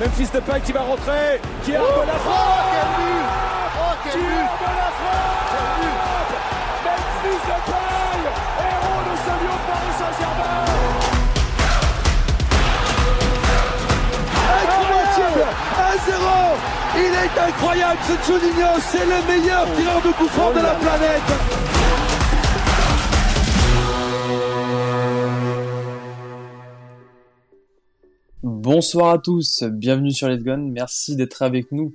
Memphis Depay qui va rentrer, qui a oh, la frappe. Oh, quel but. Oh quel qui but de la frappe. Memphis Depay, héros de ce lieu Paris Saint-Germain. Incroyable. 1-0 Il est incroyable ce Juninho, c'est le meilleur tireur de coup franc de la planète Bonsoir à tous, bienvenue sur Let's Gun, merci d'être avec nous.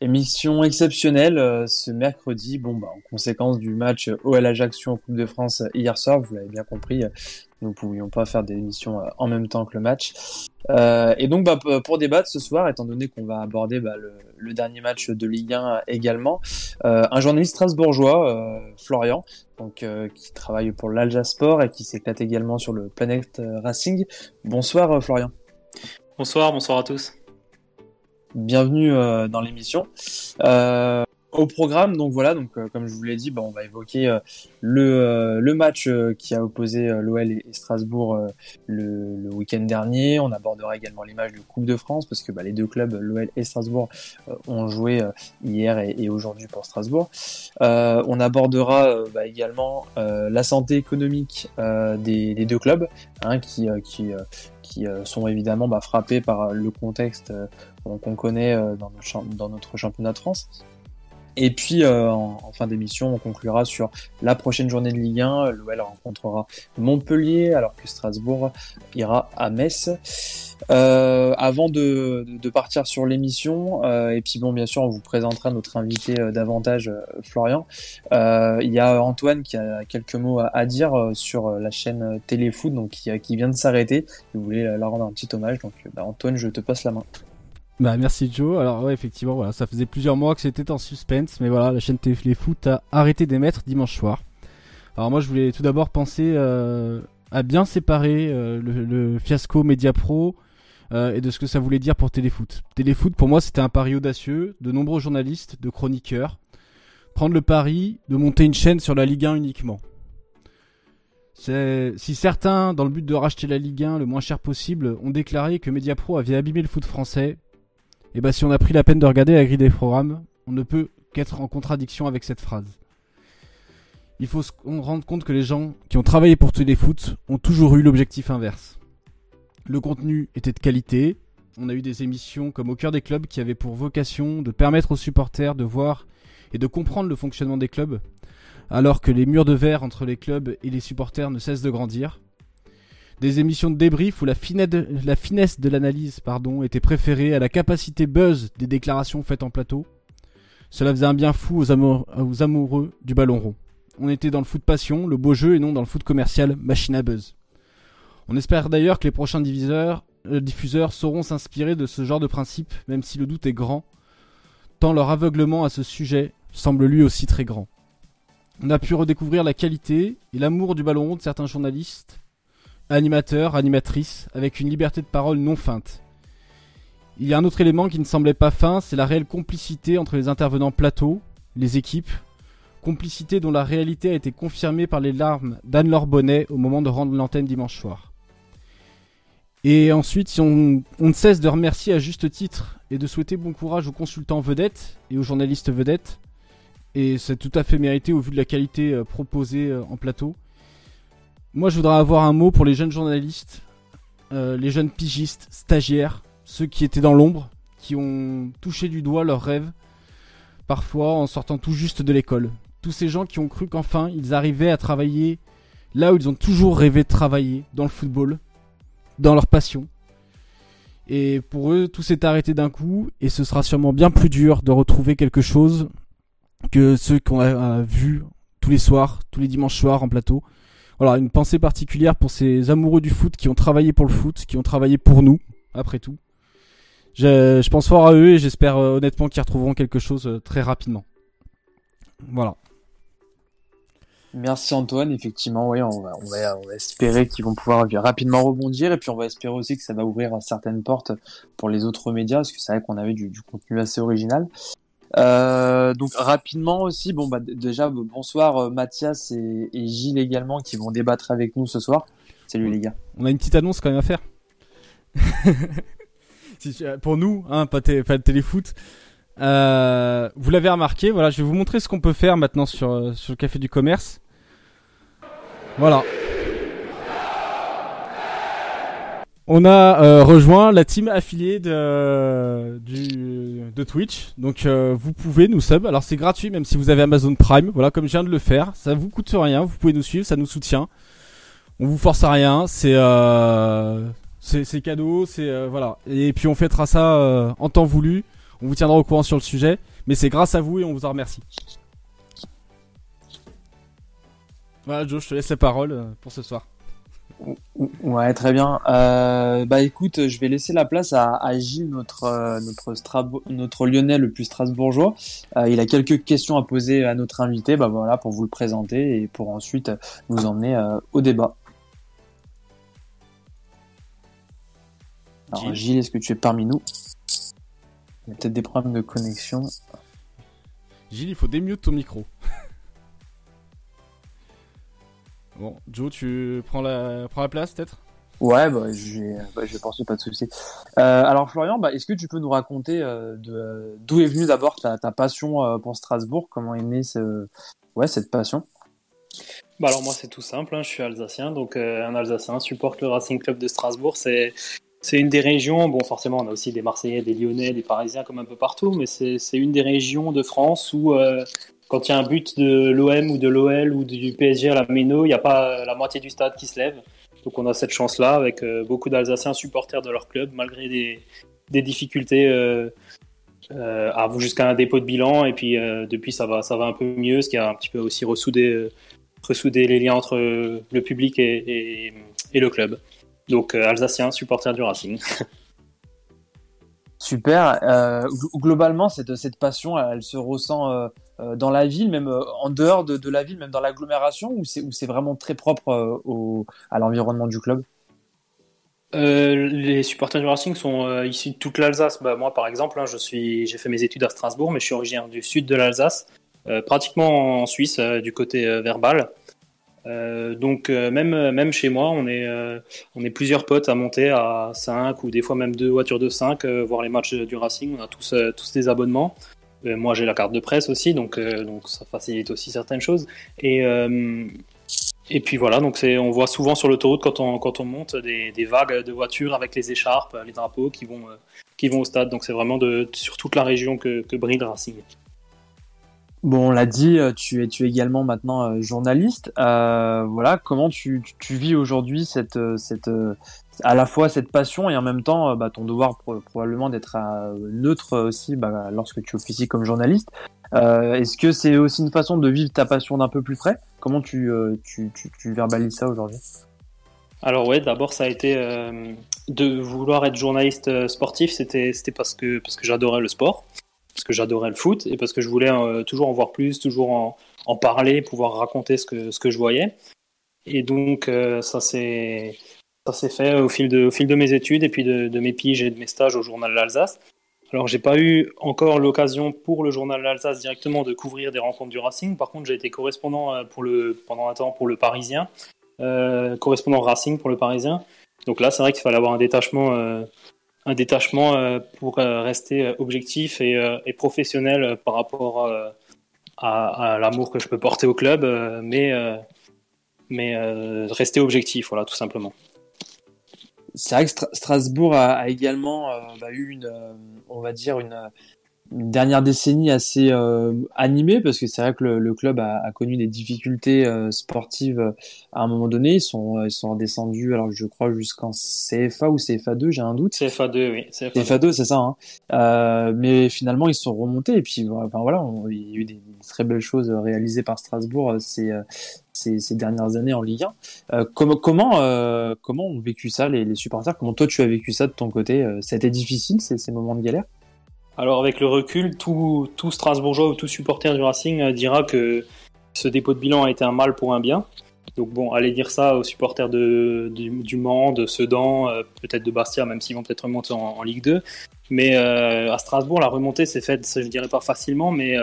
Émission exceptionnelle euh, ce mercredi, bon bah en conséquence du match OL Ajaccio en Coupe de France hier soir, vous l'avez bien compris, nous ne pouvions pas faire des émissions euh, en même temps que le match. Euh, et donc bah, pour débattre ce soir, étant donné qu'on va aborder bah, le, dernier match de Ligue 1 également, un journaliste strasbourgeois, Florian, donc qui travaille pour l'Alja Sport et qui s'éclate également sur le Planet Racing. Bonsoir Florian. Bonsoir, bonsoir à tous. Bienvenue euh, dans l'émission. Euh, au programme, donc voilà, donc euh, comme je vous l'ai dit, bah, on va évoquer le, match qui a opposé l'OL et, Strasbourg le, week-end dernier. On abordera également les matchs de Coupe de France parce que bah, les deux clubs, l'OL et Strasbourg, ont joué hier et, aujourd'hui pour Strasbourg. on abordera bah, également la santé économique des, deux clubs, hein, qui qui euh, sont évidemment bah, frappés par euh, le contexte euh, qu'on connaît dans notre, championnat de France. Et puis en, fin d'émission, on conclura sur la prochaine journée de Ligue 1. L'OL rencontrera Montpellier alors que Strasbourg ira à Metz. Euh, avant de, de, partir sur l'émission, euh, et puis bon, bien sûr, on vous présentera notre invité euh, davantage, euh, Florian. Il y a Antoine qui a quelques mots à, dire sur la chaîne Téléfoot, donc qui, qui vient de s'arrêter. Vous voulez la rendre un petit hommage, donc bah, Antoine, je te passe la main. Bah merci Joe. Alors ouais effectivement voilà, ça faisait plusieurs mois que c'était en suspense, mais voilà la chaîne Téléfoot a arrêté d'émettre dimanche soir. Alors moi je voulais tout d'abord penser à bien séparer le, le, fiasco Media Pro euh, et de ce que ça voulait dire pour Téléfoot. Téléfoot, pour moi, c'était un pari audacieux de nombreux journalistes, de chroniqueurs. Prendre le pari de monter une chaîne sur la Ligue 1 uniquement. Si certains, dans le but de racheter la Ligue 1 le moins cher possible, ont déclaré que Mediapro avait abîmé le foot français, et eh bah ben, si on a pris la peine de regarder la grille des programmes, on ne peut qu'être en contradiction avec cette phrase. Il faut se rendre compte que les gens qui ont travaillé pour Téléfoot ont toujours eu l'objectif inverse. Le contenu était de qualité. On a eu des émissions comme Au cœur des clubs qui avaient pour vocation de permettre aux supporters de voir et de comprendre le fonctionnement des clubs, alors que les murs de verre entre les clubs et les supporters ne cessent de grandir. Des émissions de débrief où la, finesse de l'analyse était préférée à la capacité buzz des déclarations faites en plateau. Cela faisait un bien fou aux, amoureux du ballon rond. On était dans le foot passion, le beau jeu, et non dans le foot commercial, machine à buzz. On espère d'ailleurs que les prochains euh, diffuseurs sauront s'inspirer de ce genre de principe, même si le doute est grand, tant leur aveuglement à ce sujet semble lui aussi très grand. On a pu redécouvrir la qualité et l'amour du ballon rond de certains journalistes, animateurs, animatrices, avec une liberté de parole non feinte. Il y a un autre élément qui ne semblait pas fin, c'est la réelle complicité entre les intervenants plateau, les équipes, complicité dont la réalité a été confirmée par les larmes d'Anne-Laure Bonnet au moment de rendre l'antenne dimanche soir. Et ensuite, si on, ne cesse de remercier à juste titre et de souhaiter bon courage aux consultants vedettes et aux journalistes vedettes, et c'est tout à fait mérité au vu de la qualité euh, proposée euh, en plateau. Moi, je voudrais avoir un mot pour les jeunes journalistes, euh, les jeunes pigistes, stagiaires, ceux qui étaient dans l'ombre, qui ont touché du doigt leurs rêves, parfois en sortant tout juste de l'école. Tous ces gens qui ont cru qu'enfin ils arrivaient à travailler là où ils ont toujours rêvé de travailler, dans le football, dans leur passion. Et pour eux, tout s'est arrêté d'un coup, et ce sera sûrement bien plus dur de retrouver quelque chose que ceux qu'on a vus tous les soirs, tous les dimanches soirs en plateau. Voilà, une pensée particulière pour ces amoureux du foot qui ont travaillé pour le foot, qui ont travaillé pour nous, après tout. Je, pense fort à eux et j'espère euh, honnêtement qu'ils retrouveront quelque chose euh, très rapidement. Voilà. Merci Antoine, effectivement, oui, on va, espérer qu'ils vont pouvoir rapidement rebondir et puis on va espérer aussi que ça va ouvrir certaines portes pour les autres médias parce que c'est vrai qu'on avait du, contenu assez original. Euh, donc rapidement aussi, bon bah déjà bonsoir euh, Mathias et, Gilles également qui vont débattre avec nous ce soir. Salut les gars. On a une petite annonce quand même à faire. pour nous, hein, pas, téléfoot. Euh, vous l'avez remarqué, voilà, je vais vous montrer ce qu'on peut faire maintenant sur, euh, sur le café du commerce. Voilà. On a euh, rejoint la team affiliée de, de Twitch. Donc euh, vous pouvez nous sub. Alors c'est gratuit même si vous avez Amazon Prime. Voilà comme je viens de le faire. Ça vous coûte rien. Vous pouvez nous suivre. Ça nous soutient. On vous force à rien. C'est euh, c'est cadeau. C'est voilà. Et puis on fêtera ça en temps voulu. On vous tiendra au courant sur le sujet. Mais c'est grâce à vous et on vous en remercie. Voilà Joe, je te laisse la parole pour ce soir. Ouais, très bien. Euh, bah écoute, je vais laisser la place à, Gilles, notre euh, notre notre Lyonnais le plus strasbourgeois. Euh, il a quelques questions à poser à notre invité, bah voilà, pour vous le présenter et pour ensuite nous emmener au débat. Alors Gilles, est-ce que tu es parmi nous? Il y a peut-être des problèmes de connexion. Gilles, il faut démute ton micro. Bon, Joe, tu prends la, prends la place peut-être? Ouais, bah, je vais, bah, je vais pas de souci. Euh, alors Florian, bah, est-ce que tu peux nous raconter euh, d'où est venue d'abord ta, ta, passion euh, pour Strasbourg? Comment est née ce, ouais, cette passion? Bah alors moi c'est tout simple, hein, je suis alsacien, donc euh, un Alsacien supporte le Racing Club de Strasbourg. C'est c'est une des régions, bon forcément on a aussi des Marseillais, des Lyonnais, des Parisiens comme un peu partout, mais c'est une des régions de France où euh, quand il y a un but de l'OM ou de l'OL ou du PSG à la Méno, il n'y a pas la moitié du stade qui se lève. Donc on a cette chance-là avec euh, beaucoup d'Alsaciens supporters de leur club, malgré des, difficultés euh, euh, jusqu'à un dépôt de bilan. Et puis depuis ça va, un peu mieux, ce qui a un petit peu aussi ressoudé, ressoudé les liens entre le public et, le club. Donc Alsaciens, supporters du Racing. Super. Euh, globalement, cette, passion, elle, se ressent euh, euh, dans la ville, même en dehors de, la ville, même dans l'agglomération, ou c'est vraiment très propre au, à l'environnement du club? Les supporters du Racing sont issus de toute l'Alsace. Bah, moi, par exemple, hein, je suis, j'ai fait mes études à Strasbourg, mais je suis originaire du sud de l'Alsace, pratiquement en Suisse, du côté verbal. Euh, donc euh, même même chez moi, on est euh, on est plusieurs potes à monter à 5 ou des fois même deux voitures de 5 voir les matchs du Racing. On a tous tous des abonnements. Moi, j'ai la carte de presse aussi, donc donc ça facilite aussi certaines choses. Et et puis voilà, donc on voit souvent sur l'autoroute quand on quand on monte des, des, vagues de voitures avec les écharpes, les drapeaux qui vont qui vont au stade. Donc c'est vraiment de sur toute la région que que brille le Racing. Bon, on l'a dit, euh, tu es, tu es également maintenant euh, journaliste. Euh, voilà, comment tu, tu vis aujourd'hui cette, cette, à la fois cette passion et en même temps bah, ton devoir probablement d'être neutre aussi bah, lorsque tu officies comme journaliste. Est-ce que c'est aussi une façon de vivre ta passion d'un peu plus près? Comment tu, verbalises ça aujourd'hui? Alors ouais, d'abord ça a été de vouloir être journaliste sportif, c'était parce que parce que j'adorais le sport parce que j'adorais le foot et parce que je voulais euh, toujours en voir plus, toujours en, en, parler, pouvoir raconter ce que, ce que je voyais. Et donc euh, ça s'est ça s'est fait au fil de mes études et puis de, mes piges et de mes stages au journal l'Alsace. Alors j'ai pas eu encore l'occasion pour le journal l'Alsace directement de couvrir des rencontres du Racing. Par contre j'ai été correspondant euh, pendant un temps pour le Parisien, euh, correspondant Racing pour le Parisien. Donc là c'est vrai qu'il fallait avoir un détachement euh, pour rester objectif et, professionnel par rapport à, à l'amour que je peux porter au club, mais, mais rester objectif, voilà, tout simplement. C'est vrai que Strasbourg a, également bah, eu une, on va dire une, une dernière décennie assez euh, animée parce que c'est vrai que le, club a, a, connu des difficultés euh, sportives euh, à un moment donné. Ils sont, ils sont redescendus, alors je crois jusqu'en CFA ou CFA2, j'ai un doute. CFA2, oui. CFA2, c'est ça. Hein. Euh, mais finalement, ils sont remontés et puis enfin, voilà, il y a eu des, très belles choses réalisées par Strasbourg ces, ces, ces dernières années en Ligue 1. comment comment comment ont vécu ça les, les supporters? Comment toi tu as vécu ça de ton côté? Ça a été difficile ces, ces moments de galère? Alors avec le recul, tout, Strasbourgeois ou tout supporter du Racing euh, dira que ce dépôt de bilan a été un mal pour un bien. Donc bon, allez dire ça aux supporters de, du, Mans, de Sedan, euh, peut-être de Bastia, même s'ils vont peut-être remonter en, Ligue 2. Mais euh, à Strasbourg, la remontée s'est faite, je dirais pas facilement, mais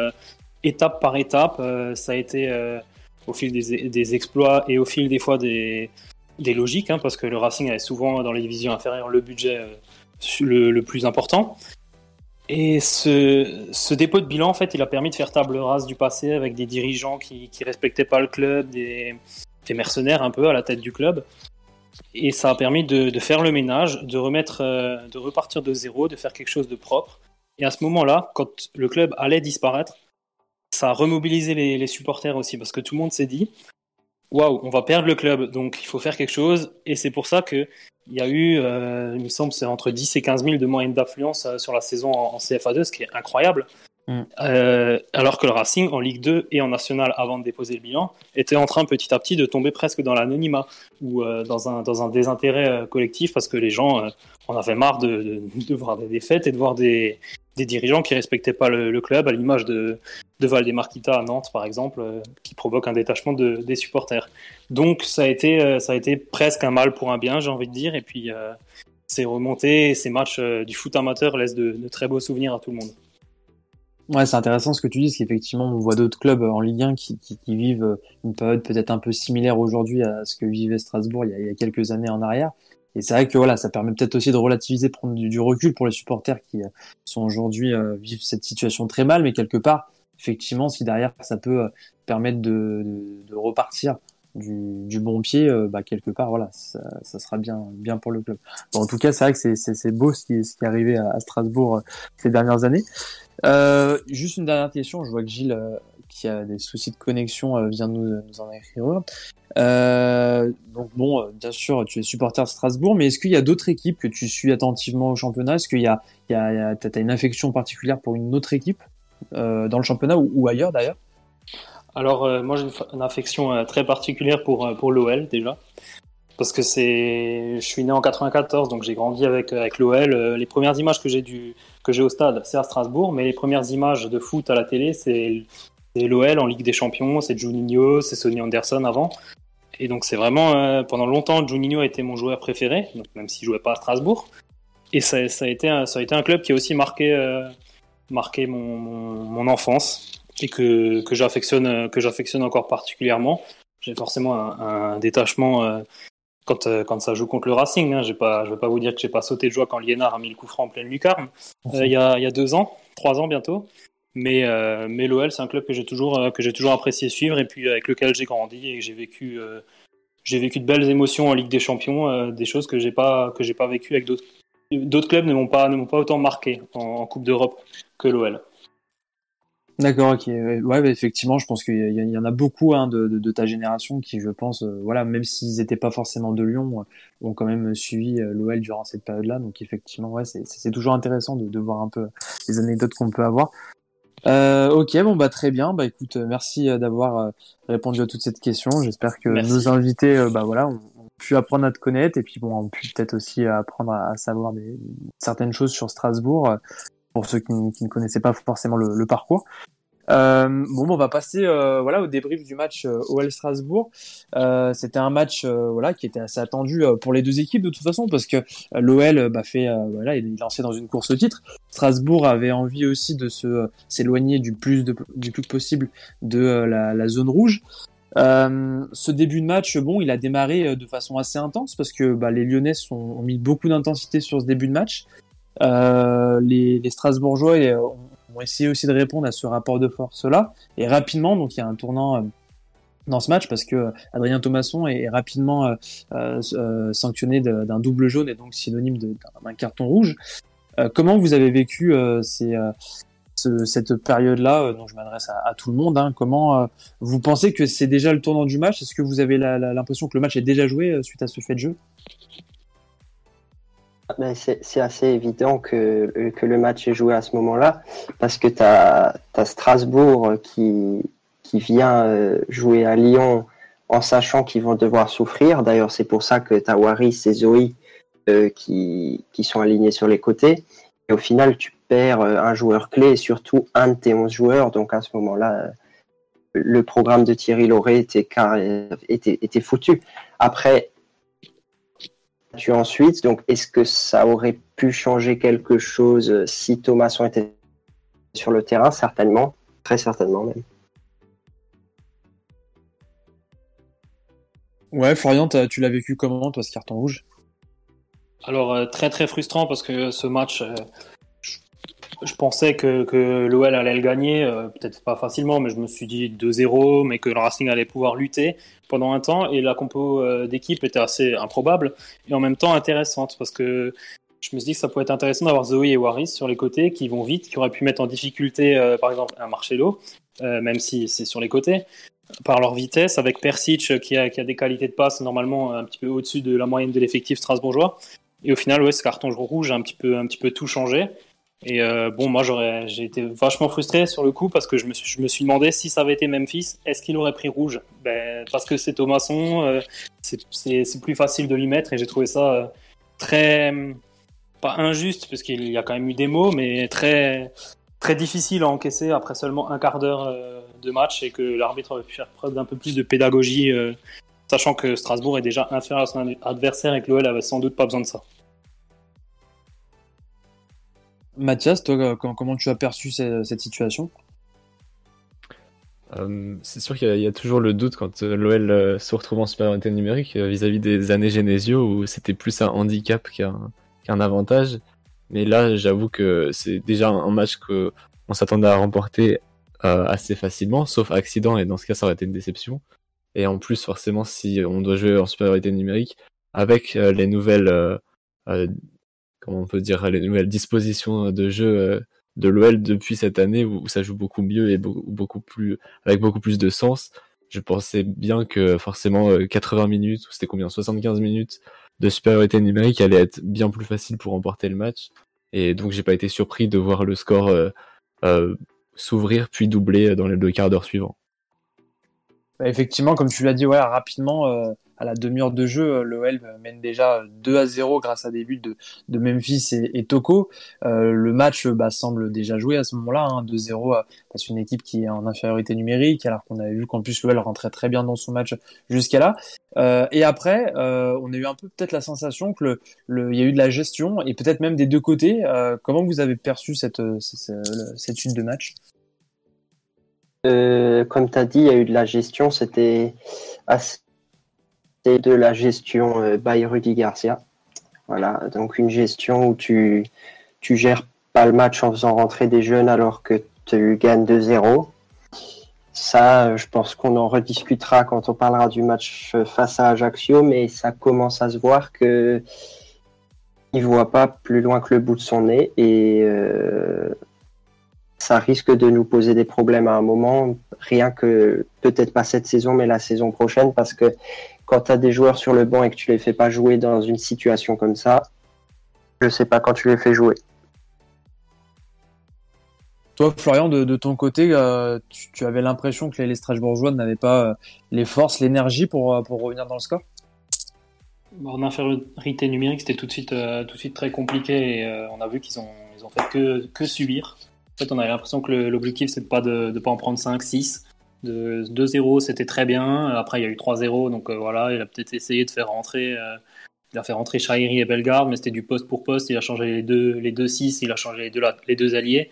étape par étape. ça a été au fil des, exploits et au fil des fois des, logiques, hein, parce que le Racing avait souvent dans les divisions inférieures le budget le, plus important. Et ce, dépôt de bilan, en fait, il a permis de faire table rase du passé avec des dirigeants qui ne respectaient pas le club, des, mercenaires un peu à la tête du club. Et ça a permis de, de faire le ménage, de remettre, euh, de repartir de zéro, de faire quelque chose de propre. Et à ce moment-là, quand le club allait disparaître, ça a remobilisé les, les supporters aussi, parce que tout le monde s'est dit, waouh, on va perdre le club, donc il faut faire quelque chose. Et c'est pour ça que il y a eu, euh, il me semble, c'est entre 10 et 15 000 de moyenne d'affluence euh, sur la saison en, en, CFA2, ce qui est incroyable. Mm. Euh, alors que le Racing, en Ligue 2 et en National, avant de déposer le bilan, était en train petit à petit de tomber presque dans l'anonymat ou dans, un, dans un désintérêt collectif parce que les gens en avaient marre de, de, de, voir des défaites et de voir des, des dirigeants qui respectaient pas le, le club, à l'image de, de Valdemarquita à Nantes, par exemple, qui provoque un détachement de, des supporters. Donc ça a, été, ça a été presque un mal pour un bien, j'ai envie de dire, et puis ces remontées, ces matchs du foot amateur laissent de, très beaux souvenirs à tout le monde. Ouais, c'est intéressant ce que tu dis, parce qu'effectivement, on voit d'autres clubs en Ligue 1 qui, vivent une période peut-être un peu similaire aujourd'hui à ce que vivait Strasbourg il y, a, quelques années en arrière. Et c'est vrai que voilà, ça permet peut-être aussi de relativiser, prendre du, recul pour les supporters qui sont aujourd'hui euh, vivent cette situation très mal, mais quelque part, effectivement, si derrière ça peut euh, permettre de, repartir du, bon pied, euh, bah, quelque part, voilà, ça, sera bien, bien pour le club. Bon, en tout cas, c'est vrai que c'est beau ce qui, ce est arrivé à, Strasbourg euh, ces dernières années. Juste une dernière question, je vois que Gilles, qui a des soucis de connexion, vient nous, nous, en écrire. donc bon, bien sûr, tu es supporter de Strasbourg, mais est-ce qu'il y a d'autres équipes que tu suis attentivement au championnat? Est-ce qu'il y a, a, a as une affection particulière pour une autre équipe? Dans le championnat ou, ailleurs d'ailleurs alors, euh, moi, j'ai une, affection euh, très particulière pour, euh, pour l'OL, déjà. Parce que je suis né en 94, donc j'ai grandi avec, avec l'OL. Les premières images que j'ai du, au stade, c'est à Strasbourg, mais les premières images de foot à la télé, c'est, l'OL en Ligue des Champions, c'est Juninho, c'est Sonny Anderson avant. Et donc, c'est vraiment, euh, pendant longtemps, Juninho a été mon joueur préféré, donc même s'il jouait pas à Strasbourg. Et ça, ça, a été ça a été un club qui a aussi marqué, euh, marqué mon, mon, mon enfance et que, que j'affectionne que j'affectionne encore particulièrement. J'ai forcément un, un détachement euh, quand, euh, quand ça joue contre le Racing. Hein. J'ai pas, je vais pas vous dire que j'ai pas sauté de joie quand Liénard a mis le coup franc en pleine lucarne euh, il y, a, y a deux ans, trois ans bientôt. Mais, mais l'OL, c'est un club que j'ai toujours, que j'ai toujours apprécié suivre et puis avec lequel j'ai grandi et j'ai vécu, j'ai vécu de belles émotions en Ligue des Champions, des choses que j'ai pas, que j'ai pas vécu avec d'autres, d'autres clubs ne m'ont pas, ne pas autant marqué en, en Coupe d'Europe que l'OL. D'accord, ok. Ouais, bah, effectivement, je pense qu'il y, y, en a beaucoup hein, de, de, de, ta génération qui, je pense, euh, voilà, même s'ils n'étaient pas forcément de Lyon, euh, ont quand même suivi euh, l'OL durant cette période-là. Donc, effectivement, ouais, c'est toujours intéressant de, de, voir un peu les anecdotes qu'on peut avoir. Ok, bon bah très bien. Bah écoute, merci d'avoir répondu à toute cette question. J'espère que merci. nos invités, bah voilà, ont, pu apprendre à te connaître et puis bon, ont pu peut-être aussi apprendre à, savoir certaines choses sur Strasbourg pour ceux qui, ne connaissaient pas forcément le, parcours. Euh, bon, on va passer euh, voilà au débrief du match euh, OL Strasbourg. Euh, C'était un match euh, voilà qui était assez attendu euh, pour les deux équipes de toute façon parce que l'OL bah, fait voilà il est lancé dans une course au titre. Strasbourg avait envie aussi de se s'éloigner du plus du plus possible de la, zone rouge. Ce début de match, bon, il a démarré de façon assez intense parce que bah, les Lyonnais ont mis beaucoup d'intensité sur ce début de match. les, les Strasbourgeois ont essayé aussi de répondre à ce rapport de force-là. Et rapidement, donc il y a un tournant euh, dans ce match parce que euh, Adrien Thomasson est, rapidement euh, euh, sanctionné d'un double jaune et donc synonyme d'un carton rouge. Euh, comment vous avez vécu ces, ce, cette période-là dont je m'adresse à, tout le monde hein, Comment vous pensez que c'est déjà le tournant du match? Est-ce que vous avez l'impression que le match est déjà joué suite à ce fait de jeu? C'est assez évident que, le match est joué à ce moment-là, parce que tu as, as, Strasbourg qui, vient euh, jouer à Lyon en sachant qu'ils vont devoir souffrir. D'ailleurs, c'est pour ça que tu as Waris et Zoé euh, qui, qui sont alignés sur les côtés. Et au final, tu perds euh, un joueur clé et surtout un de tes 11 joueurs. Donc à ce moment-là, le programme de Thierry Lauré était, était, était foutu. Après, tu ensuite. Donc, est-ce que ça aurait pu changer quelque chose si Thomasson était sur le terrain? Certainement, très certainement même. Ouais, Florian, tu l'as vécu comment, toi, ce carton rouge? Alors très très frustrant parce que ce match, je, pensais que, que l'OL allait le gagner, peut-être pas facilement, mais je me suis dit 2-0, mais que le Racing allait pouvoir lutter pendant un temps et la compo d'équipe était assez improbable et en même temps intéressante parce que je me suis dit que ça pourrait être intéressant d'avoir Zoé et Waris sur les côtés qui vont vite, qui auraient pu mettre en difficulté, euh, par exemple, un Marcelo, euh, même si c'est sur les côtés, par leur vitesse, avec Persic qui a, des qualités de passe normalement un petit peu au-dessus de la moyenne de l'effectif strasbourgeois. Et au final, ouais, ce carton rouge a un petit peu tout changé. Et euh, bon, moi, j'ai été vachement frustré sur le coup parce que je me suis, demandé si ça avait été Memphis, est-ce qu'il aurait pris rouge? Ben, Parce que c'est Thomasson, euh, c'est plus facile de lui mettre et j'ai trouvé ça très, pas injuste, parce qu'il y a quand même eu des mots, mais très, très difficile à encaisser après seulement un quart d'heure euh, de match et que l'arbitre aurait pu faire preuve d'un peu plus de pédagogie, euh, sachant que Strasbourg est déjà inférieur à son adversaire et que l'OL avait sans doute pas besoin de ça. Mathias, toi, comment tu as perçu cette situation? Euh, c'est sûr qu'il y, a toujours le doute quand l'OL se retrouve en supériorité numérique vis-à-vis des années Genesio où c'était plus un handicap qu'un avantage. Mais là, j'avoue que c'est déjà un match que on s'attendait à remporter euh, assez facilement, sauf accident, et dans ce cas, ça aurait été une déception. Et en plus, forcément, si on doit jouer en supériorité numérique, avec euh, les nouvelles, euh, comment on peut dire, les nouvelles dispositions de jeu de l'OL depuis cette année, où, ça joue beaucoup mieux et beaucoup, plus, avec beaucoup plus de sens, je pensais bien que forcément 80 minutes, ou c'était combien, 75 minutes de supériorité numérique allait être bien plus facile pour remporter le match. Et donc j'ai pas été surpris de voir le score euh, euh, s'ouvrir puis doubler dans les deux quarts d'heure suivants. Bah, effectivement, comme tu l'as dit, rapidement, euh, à la demi-heure de jeu, euh, l'OL mène déjà 2 à 0 grâce à des buts de, Memphis et, et Toko. Euh, le match bah, semble déjà joué à ce moment-là, hein, 2-0 euh, parce une équipe qui est en infériorité numérique, alors qu'on avait vu qu'en plus l'OL rentrait très bien dans son match jusqu'à là. Euh, et après, euh, on a eu un peu peut-être la sensation que le, le, y a eu de la gestion et peut-être même des deux côtés. comment vous avez perçu cette, cette, cette suite de match? Euh, comme tu as dit, il y a eu de la gestion. C'était assez de la gestion euh, by Rudy Garcia. Voilà, donc une gestion où tu, tu gères pas le match en faisant rentrer des jeunes alors que tu gagnes 2-0. Ça, je pense qu'on en rediscutera quand on parlera du match face à Ajaccio, mais ça commence à se voir que il voit pas plus loin que le bout de son nez et euh, ça risque de nous poser des problèmes à un moment, rien que peut-être pas cette saison, mais la saison prochaine, parce que quand tu as des joueurs sur le banc et que tu les fais pas jouer dans une situation comme ça, je sais pas quand tu les fais jouer. Toi, Florian, de, ton côté, euh, tu, avais l'impression que les, Strasbourgeois n'avaient pas euh, les forces, l'énergie pour, euh, pour revenir dans le score? En infériorité numérique, c'était tout de suite, tout de suite très compliqué et on a vu qu'ils ont, ils ont fait que, que subir. En fait, on avait l'impression que l'objectif, c'est pas de ne pas en prendre 5, 6. De 2-0, c'était très bien. Après, il y a eu 3-0, donc euh, voilà, il a peut-être essayé de faire rentrer. Euh, il a fait rentrer Shairi et Bellegarde, mais c'était du poste pour poste. Il a changé les deux, les deux 6, il a changé les deux, les deux alliés.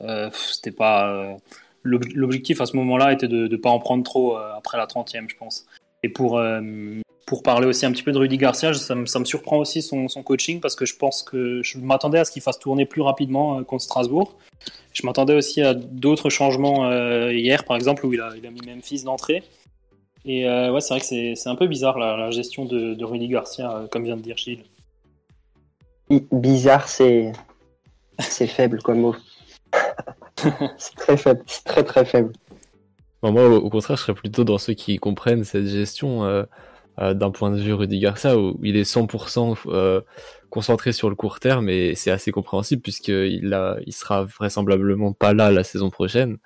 Euh, c'était pas. L'objectif à ce moment-là était de ne pas en prendre trop après la 30e, je pense. Et pour, pour parler aussi un petit peu de Rudy Garcia, ça me, ça me surprend aussi son, son, coaching parce que je pense que je m'attendais à ce qu'il fasse tourner plus rapidement euh, contre Strasbourg. Je m'attendais aussi à d'autres changements euh, hier, par exemple, où il a, il a mis Memphis d'entrée. Et euh, ouais, c'est vrai que c'est un peu bizarre la, gestion de, de, Rudy Garcia, comme vient de dire Gilles. Bizarre, c'est c'est faible comme mot. c'est très faible, c'est très très faible. moi, au contraire, je serais plutôt dans ceux qui comprennent cette gestion. Euh, d'un point de vue Rudy Garcia où il est 100% euh, concentré sur le court terme et c'est assez compréhensible puisqu'il il sera vraisemblablement pas là la saison prochaine.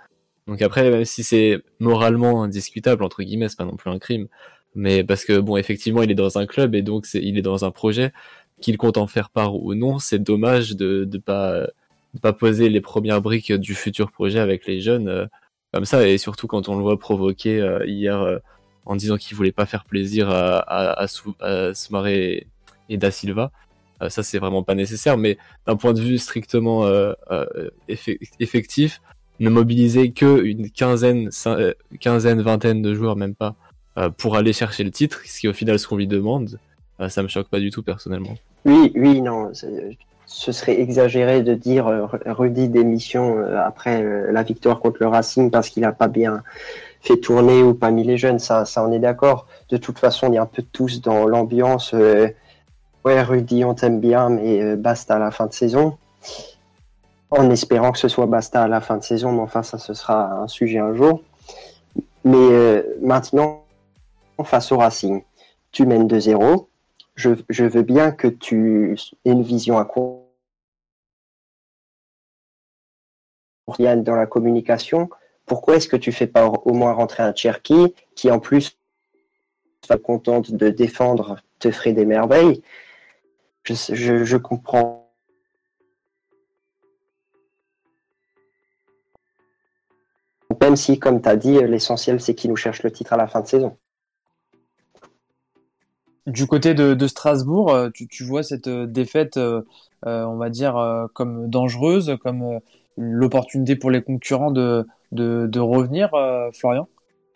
Donc après, même si c'est moralement indiscutable entre guillemets, c'est pas non plus un crime, mais parce que bon, effectivement, il est dans un club et donc il est dans un projet qu'il compte en faire part ou non. C'est dommage de de pas poser les premières briques du futur projet avec les jeunes euh, comme ça et surtout quand on le voit provoquer hier en disant qu'il voulait pas faire plaisir à, à, et, Da Silva. Euh, ça, c'est vraiment pas nécessaire, mais d'un point de vue strictement euh, euh, effectif, ne mobiliser que une quinzaine, quinzaine, vingtaine de joueurs, même pas, pour aller chercher le titre, ce qui au final ce qu'on lui demande, ça me choque pas du tout personnellement. Oui, oui, non. Ce serait exagéré de dire euh, Rudy démission euh, après euh, la victoire contre le Racing parce qu'il n'a pas bien fait tourner ou pas mis les jeunes. Ça, ça on est d'accord. De toute façon, y a un peu tous dans l'ambiance. ouais, Rudy, on t'aime bien, mais basta à la fin de saison. En espérant que ce soit basta à la fin de saison, mais enfin, ça, ce sera un sujet un jour. Mais maintenant, face au Racing, tu mènes 2-0 je, veux bien que tu aies une vision à court dans la communication. Pourquoi est-ce que tu fais pas au moins rentrer un Cherky qui en plus soit contente de défendre te ferait des merveilles? Je comprends. Même si, comme tu as dit, l'essentiel c'est qu'il nous cherche le titre à la fin de saison. Du côté de, Strasbourg, euh, tu, vois cette euh, défaite, euh, on va dire, comme dangereuse, comme l'opportunité pour les concurrents de, de, revenir, Florian?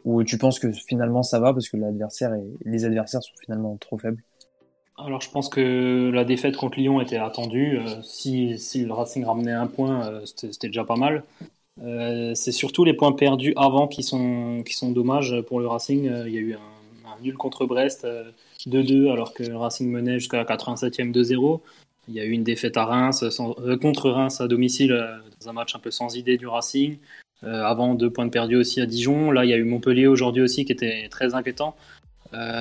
Ou tu penses que finalement ça va parce que l'adversaire et les adversaires sont finalement trop faibles? Alors je pense que la défaite contre Lyon était attendue. si, si, le Racing ramenait un point, c'était déjà pas mal. c'est surtout les points perdus avant qui sont, qui sont dommages pour le Racing. Il y a eu un, nul contre Brest 2-2 alors que le Racing menait jusqu'à la 87e 2-0. Il y a eu une défaite à Reims, euh, contre Reims à domicile, euh, dans un match un peu sans idée du Racing. Euh, avant, deux points de perdu aussi à Dijon. Là, il y a eu Montpellier aujourd'hui aussi qui était très inquiétant.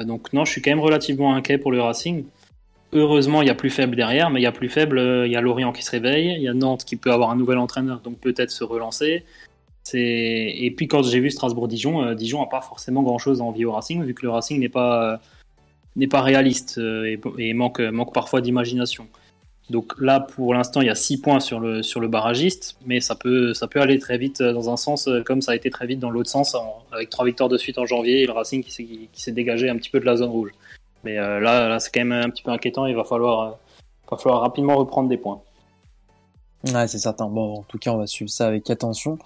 donc non, je suis quand même relativement inquiet pour le Racing. Heureusement, il y a plus faible derrière, mais il y a plus faible, il y a Lorient qui se réveille, il y a Nantes qui peut avoir un nouvel entraîneur, donc peut-être se relancer. Et puis quand j'ai vu Strasbourg-Dijon, Dijon n'a pas forcément grand-chose à envier au Racing, vu que le Racing n'est pas n'est pas réaliste euh, et, manque, manque parfois d'imagination. Donc là, pour l'instant, il y a 6 points sur le, sur le barragiste, mais ça peut, ça peut aller très vite dans un sens, euh, comme ça a été très vite dans l'autre sens, avec trois victoires de suite en janvier et le Racing qui s'est dégagé un petit peu de la zone rouge. Mais euh, là, là c'est quand même un petit peu inquiétant, il va falloir, va falloir rapidement reprendre des points. Ouais, c'est certain. Bon, en tout cas, on va suivre ça avec attention.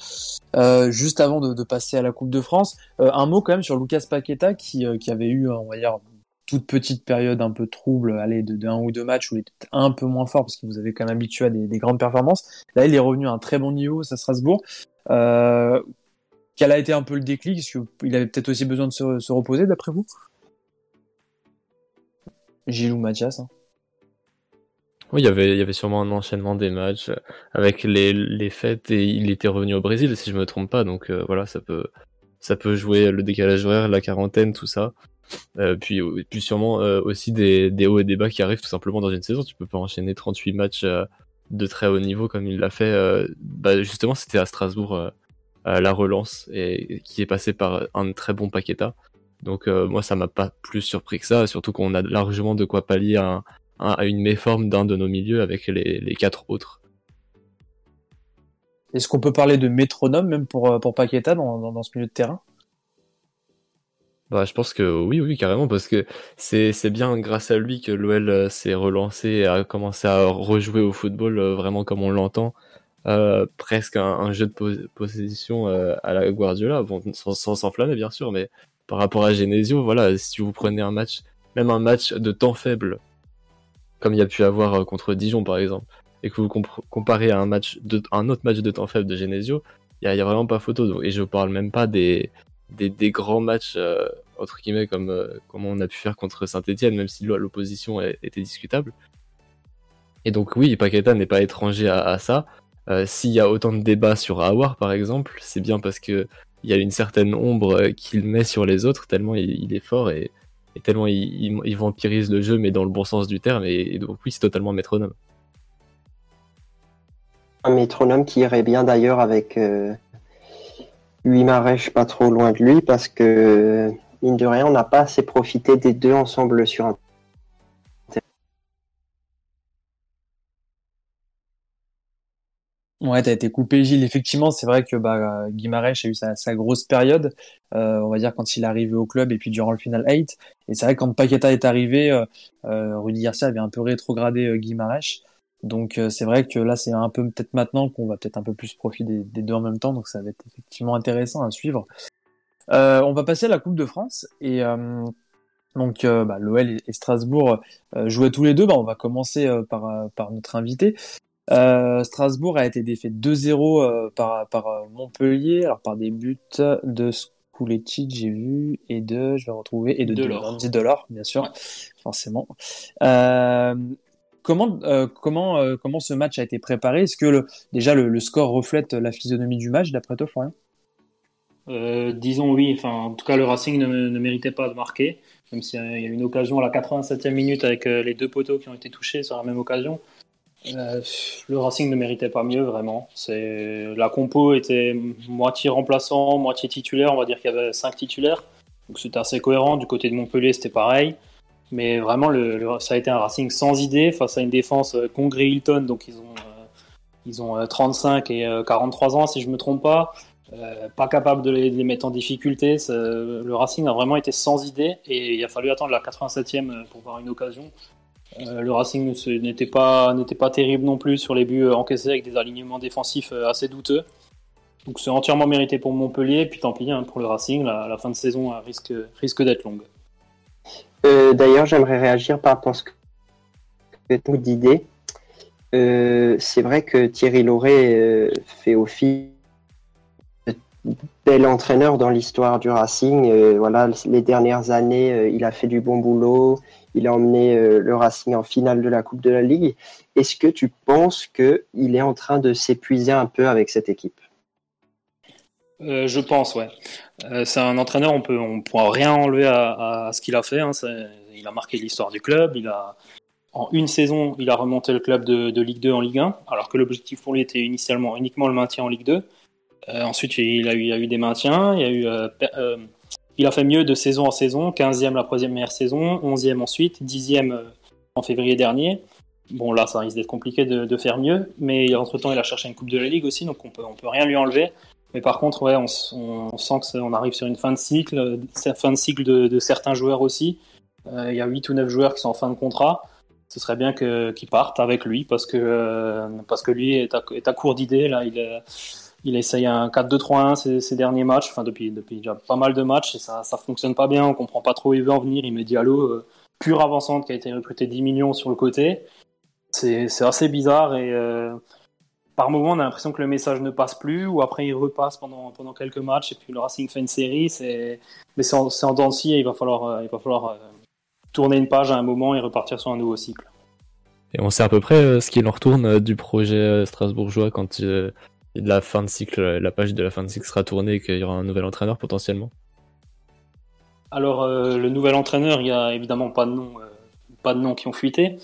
juste avant de, passer à la Coupe de France, un mot quand même sur Lucas Paqueta qui, qui avait eu, on va dire, toute petite période un peu trouble, allez, de, un ou deux matchs où il était un peu moins fort parce que vous avez quand même habitué à des, grandes performances. Là, il est revenu à un très bon niveau à Strasbourg. Euh, quel a été un peu le déclic? Est-ce qu'il avait peut-être aussi besoin de se, reposer, d'après vous? Gilles ou Mathias hein. Oui, il y, avait, sûrement un enchaînement des matchs avec les, fêtes et il était revenu au Brésil, si je me trompe pas. Donc euh, voilà, ça peut, ça peut jouer le décalage horaire, la quarantaine, tout ça. Euh, puis, puis sûrement euh, aussi des, des, hauts et des bas qui arrivent tout simplement dans une saison. Tu peux pas enchaîner 38 matchs euh, de très haut niveau comme il l'a fait. Bah, justement, c'était à Strasbourg la relance et qui est passé par un très bon Paqueta. Donc moi, ça m'a pas plus surpris que ça, surtout qu'on a largement de quoi pallier à, une méforme d'un de nos milieux avec les, quatre autres. Est-ce qu'on peut parler de métronome même pour, pour Paqueta dans, dans ce milieu de terrain? Bah, je pense que oui, oui, carrément, parce que c'est bien grâce à lui que l'OL euh, s'est relancé et a commencé à rejouer au football euh, vraiment comme on l'entend. Euh, presque un, jeu de possession à la Guardiola, sans s'enflammer bien sûr, mais par rapport à Genesio, voilà, si vous prenez un match, même un match de temps faible, comme il y a pu avoir contre Dijon par exemple, et que vous comparez à un match un autre match de temps faible de Genesio, il y, a vraiment pas photo. Et je parle même pas des, des, grands matchs entre guillemets comme, euh, on a pu faire contre Saint-Etienne, même si l'opposition était discutable. Et donc oui, Paqueta n'est pas étranger à, ça. Euh, s'il y a autant de débats sur Awar par exemple, c'est bien parce que il y a une certaine ombre qu'il met sur les autres, tellement il, est fort et, tellement il, il, vampirise le jeu, mais dans le bon sens du terme. Et, donc oui, c'est totalement métronome. Un métronome qui irait bien d'ailleurs avec lui m'arrêche pas trop loin de lui parce que, mine de rien, on n'a pas assez profité des deux ensemble sur un Ouais, t'as été coupé, Gilles. Effectivement, c'est vrai que bah, a eu sa, grosse période, euh, on va dire quand il est arrivé au club et puis durant le final 8. Et c'est vrai que quand Paqueta est arrivé, euh, euh, Rudy Garcia avait un peu rétrogradé euh. Donc c'est vrai que là c'est un peu peut-être maintenant qu'on va peut-être un peu plus profiter des, deux en même temps, donc ça va être effectivement intéressant à suivre. Euh, on va passer à la Coupe de France et euh, Donc bah, l'OL et, Strasbourg jouaient tous les deux. Bah, on va commencer par, par notre invité. Strasbourg a été défait 2-0 par, par Montpellier, alors par des buts de Kouletic, j'ai vu, et de, je vais retrouver, et de Delors, de Delors bien sûr, forcément. Euh, comment, euh, comment, euh, comment ce match a été préparé? Est-ce que le, déjà le, score reflète la physionomie du match, d'après toi, Florian? Disons oui, enfin, en tout cas, le Racing ne, ne méritait pas de marquer, même s'il y a eu une occasion à la 87e minute avec les deux poteaux qui ont été touchés sur la même occasion. Euh, le Racing ne méritait pas mieux, vraiment. C'est la compo était moitié remplaçant, moitié titulaire. On va dire qu'il y avait cinq titulaires, donc c'était assez cohérent. Du côté de Montpellier, c'était pareil. Mais vraiment, ça a été un Racing sans idée face à une défense euh, Congrès Hilton, donc ils ont euh, ils ont 35 et 43 ans, si je me trompe pas. Pas capable de les, mettre en difficulté. Le Racing a vraiment été sans idée et il a fallu attendre la 87e pour voir une occasion. Euh, le Racing n'était pas, pas terrible non plus sur les buts euh, encaissés avec des alignements défensifs euh, assez douteux. Donc c'est entièrement mérité pour Montpellier, puis tant pis hein, pour le Racing, la, fin de saison risque, risque d'être longue. D'ailleurs, j'aimerais réagir par rapport à ce que d'idées. c'est vrai que Thierry Lauré fait office bel entraîneur dans l'histoire du Racing. voilà, les dernières années, il a fait du bon boulot. Il a emmené euh, le Racing en finale de la Coupe de la Ligue. Est-ce que tu penses qu'il est en train de s'épuiser un peu avec cette équipe? Euh, je pense, ouais. Euh, c'est un entraîneur, on peut, on pourra rien enlever à, ce qu'il a fait. Hein. Il a marqué l'histoire du club. Il a, en une saison, il a remonté le club de, Ligue 2 en Ligue 1, alors que l'objectif pour lui était initialement uniquement le maintien en Ligue 2. Ensuite, il a, eu, a eu des maintiens. Il y a eu il a fait mieux de saison en saison, 15e la troisième meilleure saison, 11e ensuite, 10e euh, en février dernier. Bon, là, ça risque d'être compliqué de, faire mieux, mais entre-temps, il a cherché une Coupe de la Ligue aussi, donc on peut, on peut rien lui enlever. Mais par contre, ouais, on, sent qu'on arrive sur une fin de cycle, fin de cycle de, certains joueurs aussi. Euh, il y a 8 ou 9 joueurs qui sont en fin de contrat. Ce serait bien qu'ils partent avec lui, parce que, euh, parce que lui est à, court d'idées. Là, il il a essayé un 4-2-3-1 ces, derniers matchs, enfin depuis, depuis déjà pas mal de matchs, et ça, ça fonctionne pas bien, on comprend pas trop où il veut en venir. Il met Diallo, euh, pure avançante, qui a été recruté 10 millions sur le côté. C'est assez bizarre, et euh, par moment on a l'impression que le message ne passe plus, ou après il repasse pendant, pendant quelques matchs, et puis le Racing fait une série. Mais c'est en, en dents et il va falloir, euh, il va falloir tourner une page à un moment et repartir sur un nouveau cycle. Et on sait à peu près ce qu'il en retourne du projet strasbourgeois quand de la fin de cycle, la page de la fin de cycle sera tournée et qu'il y aura un nouvel entraîneur potentiellement Alors, euh, le nouvel entraîneur, il n'y a évidemment pas de nom, euh, pas de noms qui ont fuité.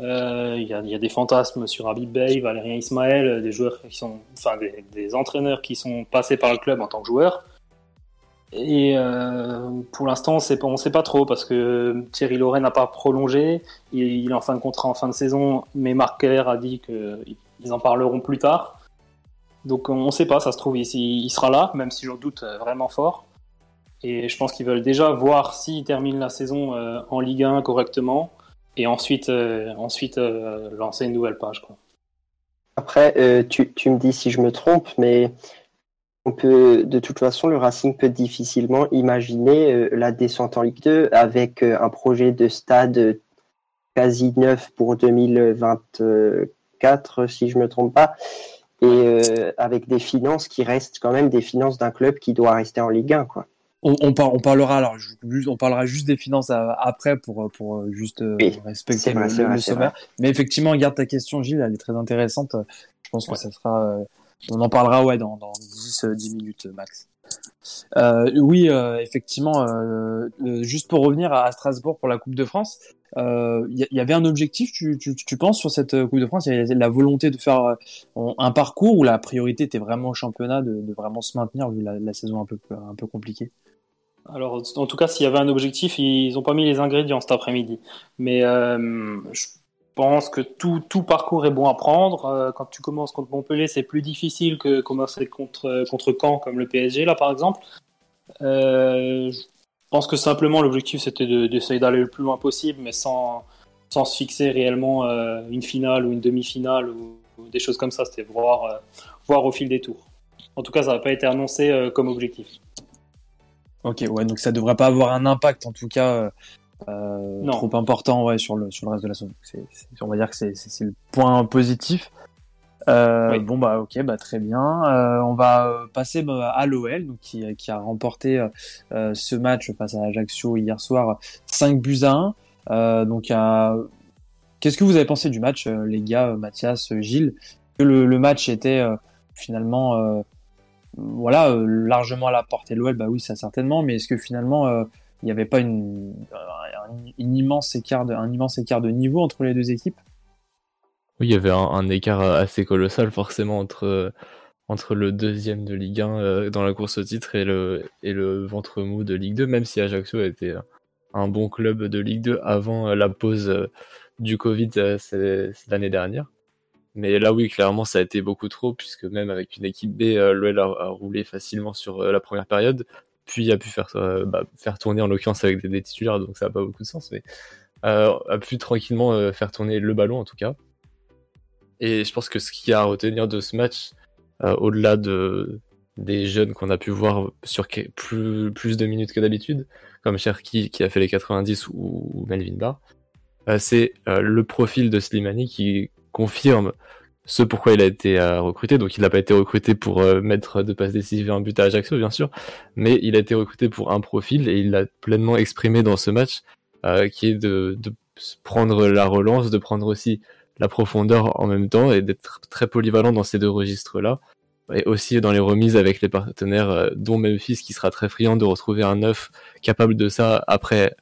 Euh, il y, a, des fantasmes sur Habib Bey, Valérien Ismaël, des joueurs qui sont, enfin, des, entraîneurs qui sont passés par le club en tant que joueurs. Et pour l'instant, on ne sait pas trop parce que Thierry Loret n'a pas prolongé. Il, il, est en fin de contrat en fin de saison, mais Marc Keller a dit qu'ils en parleront plus tard. Donc on ne sait pas, ça se trouve, il, sera là, même si j'en doute euh, vraiment fort. Et je pense qu'ils veulent déjà voir s'il termine la saison euh, en Ligue 1 correctement et ensuite, euh, ensuite lancer une nouvelle page. Après, tu, tu, me dis si je me trompe, mais on peut, de toute façon, le Racing peut difficilement imaginer la descente en Ligue 2 avec un projet de stade quasi neuf pour 2024, si je me trompe pas et euh, avec des finances qui restent quand même des finances d'un club qui doit rester en Ligue 1 quoi. On, on, parlera alors on parlera juste des finances après pour pour euh, juste euh, respecter le, sommaire. Mais effectivement, garde ta question Gilles, elle est très intéressante. Je pense que ça sera on en parlera ouais dans dans 10 10 minutes max. Euh, oui, effectivement, euh, juste pour revenir à Strasbourg pour la Coupe de France, il euh, y, avait un objectif, tu, penses, sur cette Coupe de France? Il y avait la volonté de faire euh, un parcours où la priorité était vraiment au championnat, de, vraiment se maintenir vu la, saison un peu, un peu compliquée? Alors, en tout cas, s'il y avait un objectif, ils n'ont pas mis les ingrédients cet après-midi. Mais euh, pense que tout, tout, parcours est bon à prendre. Euh, quand tu commences contre Montpellier, c'est plus difficile que commencer contre, contre Caen, comme le PSG, là, par exemple. Euh, je pense que simplement l'objectif c'était d'essayer d'aller le plus loin possible, mais sans, sans se fixer réellement euh, une finale ou une demi-finale ou, des choses comme ça. C'était voir, euh, voir au fil des tours. En tout cas, ça n'a pas été annoncé euh, comme objectif. Ok, ouais, donc ça devrait pas avoir un impact en tout cas trop important ouais, sur, le, sur le reste de la saison. on va dire que c'est le point positif. Bon bah ok bah très bien. on va passer bah, à l'OL qui, qui, a remporté ce match face à Ajaccio hier soir 5 buts à 1. donc qu'est-ce que vous avez pensé du match les gars Mathias, Gilles? Que le, le match était finalement voilà, euh, largement à la portée de l'OL, bah oui, ça certainement, mais est-ce que finalement euh, il n'y avait pas une, un, immense écart de, niveau entre les deux équipes Oui, il y avait un, écart assez colossal forcément entre, le deuxième de Ligue 1 euh, dans la course au titre et le, ventre mou de Ligue 2, même si Ajaccio était un bon club de Ligue 2 avant la pause du Covid l'année dernière. Mais là, oui, clairement, ça a été beaucoup trop, puisque même avec une équipe B, euh, l'OL a, roulé facilement sur euh, la première période, puis a pu faire, euh, bah, faire tourner, en l'occurrence, avec des, titulaires, donc ça n'a pas beaucoup de sens, mais a pu tranquillement faire tourner le ballon, en tout cas. Et je pense que ce qu'il y a à retenir de ce match, au-delà de, des jeunes qu'on a pu voir sur plus, plus de minutes que d'habitude, comme Cherki qui a fait les 90 ou, Melvin Barr, c'est le profil de Slimani qui confirme ce pourquoi il a été euh, recruté. Donc il n'a pas été recruté pour euh, mettre de passes décisives et un but à Ajaccio, bien sûr, mais il a été recruté pour un profil et il l'a pleinement exprimé dans ce match, euh, qui est de, prendre la relance, de prendre aussi la profondeur en même temps et d'être très polyvalent dans ces deux registres-là. Et aussi dans les remises avec les partenaires, dont Memphis, qui sera très friand de retrouver un neuf capable de ça après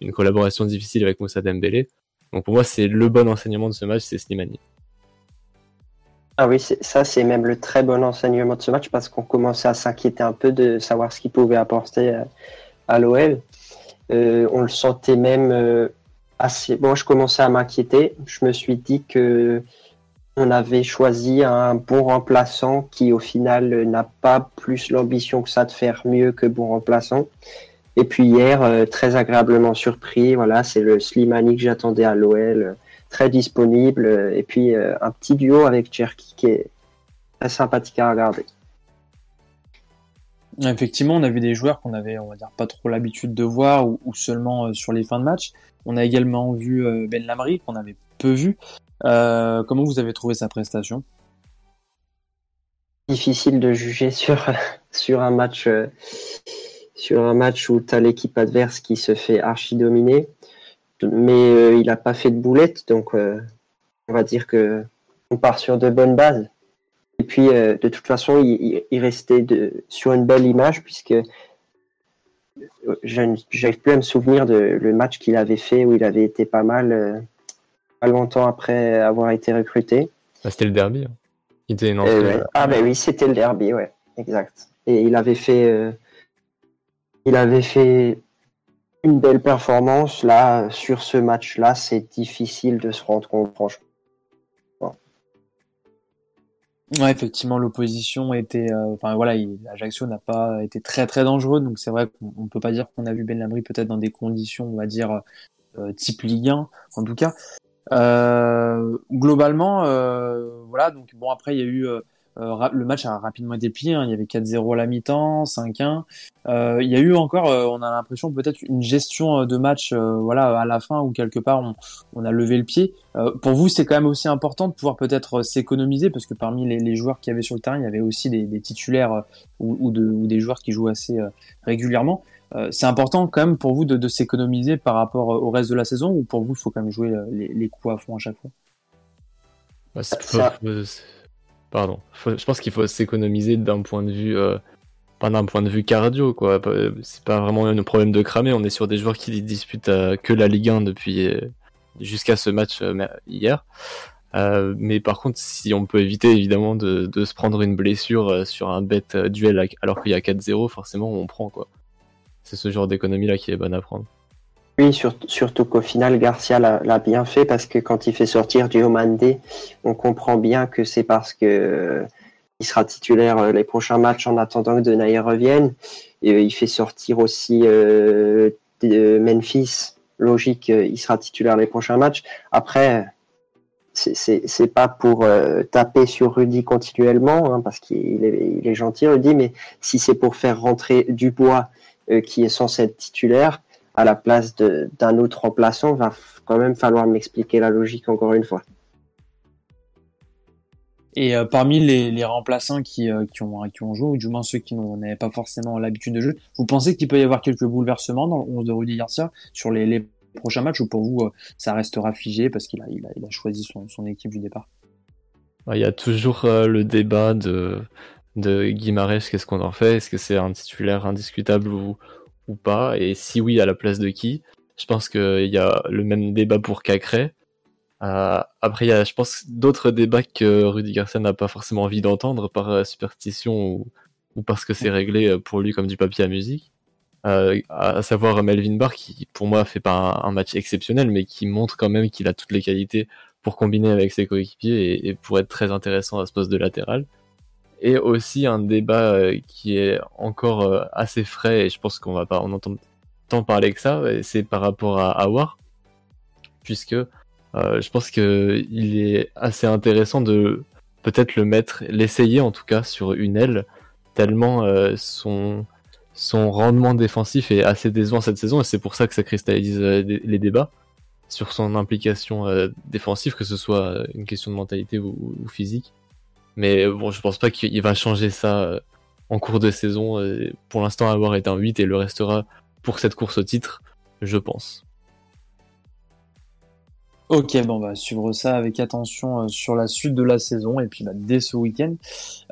une collaboration difficile avec Moussa Dembélé. Donc pour moi, c'est le bon enseignement de ce match, c'est Slimani. Ah oui, ça c'est même le très bon enseignement de ce match parce qu'on commençait à s'inquiéter un peu de savoir ce qu'il pouvait apporter euh, à l'OL. Euh, on le sentait même euh, assez. Bon, je commençais à m'inquiéter. Je me suis dit que on avait choisi un bon remplaçant qui au final n'a pas plus l'ambition que ça de faire mieux que bon remplaçant. Et puis hier, euh, très agréablement surpris. Voilà, c'est le Slimani que j'attendais à l'OL, très disponible. Euh, et puis un petit duo avec Cherki qui est très sympathique à regarder. Effectivement, on a vu des joueurs qu'on avait, on va dire, pas trop l'habitude de voir ou, seulement sur les fins de match. On a également vu Ben Lamry qu'on avait peu vu. comment vous avez trouvé sa prestation? Difficile de juger sur sur un match sur un match où tu as l'équipe adverse qui se fait archi dominer. Mais euh, il n'a pas fait de boulette, donc euh, on va dire que on part sur de bonnes bases. Et puis, euh, de toute façon, il, restait de, sur une belle image, puisque j'arrive plus à me souvenir de le match qu'il avait fait où il avait été pas mal, pas longtemps après avoir été recruté. Ah, c'était le derby. Hein. Il était Ah, ben oui, c'était le derby, ouais, exact. Et il avait fait il avait fait une belle performance. Là, sur ce match-là, c'est difficile de se rendre compte, franchement. Ouais, effectivement, l'opposition était. Euh, enfin voilà, Ajaccio n'a pas été très très dangereux, donc c'est vrai qu'on peut pas dire qu'on a vu Ben Lamry peut-être dans des conditions, on va dire, euh, type Ligue 1, en tout cas. Euh, globalement, voilà, donc bon, après, il y a eu euh, le match a rapidement été plié. Hein. Il y avait 4-0 à la mi-temps, 5-1. Euh, il y a eu encore, euh, on a l'impression peut-être une gestion de match, voilà, à la fin où quelque part on, on a levé le pied. pour vous, c'est quand même aussi important de pouvoir peut-être s'économiser parce que parmi les, les joueurs qui avaient sur le terrain, il y avait aussi des, des titulaires ou, ou, de, ou, des joueurs qui jouent assez régulièrement. c'est important quand même pour vous de, de s'économiser par rapport au reste de la saison ou pour vous, il faut quand même jouer les, les coups à fond à chaque fois? Bah, Pardon. je pense qu'il faut s'économiser d'un point de vue, euh, pas d'un point de vue cardio, quoi. C'est pas vraiment un problème de cramer. On est sur des joueurs qui disputent euh, que la Ligue 1 depuis euh, jusqu'à ce match hier. mais par contre, si on peut éviter évidemment de, de se prendre une blessure sur un bête duel alors qu'il y a 4-0, forcément on prend quoi. C'est ce genre d'économie là qui est bonne à prendre. Oui, surtout qu'au final, Garcia l'a bien fait parce que quand il fait sortir Diomande, on comprend bien que c'est parce que euh, sera titulaire euh, les prochains matchs en attendant que Denayer revienne. Et euh, il fait sortir aussi Memphis. Logique, il sera titulaire les prochains matchs. Après, c'est pas pour taper sur Rudy continuellement, hein, parce qu'il est, est, gentil, Rudy, mais si c'est pour faire rentrer Dubois, qui est censé être titulaire, à la place d'un autre remplaçant, va quand même falloir m'expliquer la logique encore une fois. Et euh, parmi les, les remplaçants qui, euh, qui, ont, qui ont joué, ou du moins ceux qui n'avaient pas forcément l'habitude de jouer, vous pensez qu'il peut y avoir quelques bouleversements dans le 11 de Rudy Garcia sur les, les prochains matchs ou pour vous, euh, ça restera figé parce qu'il a, il a, il a, choisi son, son, équipe du départ? Il y a toujours le débat de, de Guimarães, qu'est-ce qu'on en fait? Est-ce que c'est un titulaire indiscutable ou, ou pas Et si oui, à la place de qui? Je pense qu'il y a le même débat pour Cacré. Euh, après, il y a, je pense, d'autres débats que Rudy Garcia n'a pas forcément envie d'entendre par euh, superstition ou, ou, parce que c'est réglé euh, pour lui comme du papier à musique. Euh, à savoir Melvin Barr qui, pour moi, fait pas un, match exceptionnel, mais qui montre quand même qu'il a toutes les qualités pour combiner avec ses coéquipiers et, et, pour être très intéressant à ce poste de latéral. Et aussi un débat qui est encore assez frais et je pense qu'on va pas en entendre tant parler que ça, c'est par rapport à Awar, puisque euh, je pense que il est assez intéressant de peut-être le mettre, l'essayer en tout cas sur une aile, tellement euh, son rendement défensif est assez décevant cette saison et c'est pour ça que ça cristallise euh, les débats sur son implication défensive, que ce soit une question de mentalité ou physique. Mais bon, je pense pas qu'il va changer ça en cours de saison. Pour l'instant, avoir est un 8 et le restera pour cette course au titre, je pense. Ok, bon, on va suivre ça avec attention euh, sur la suite de la saison et puis bah, dès ce week-end.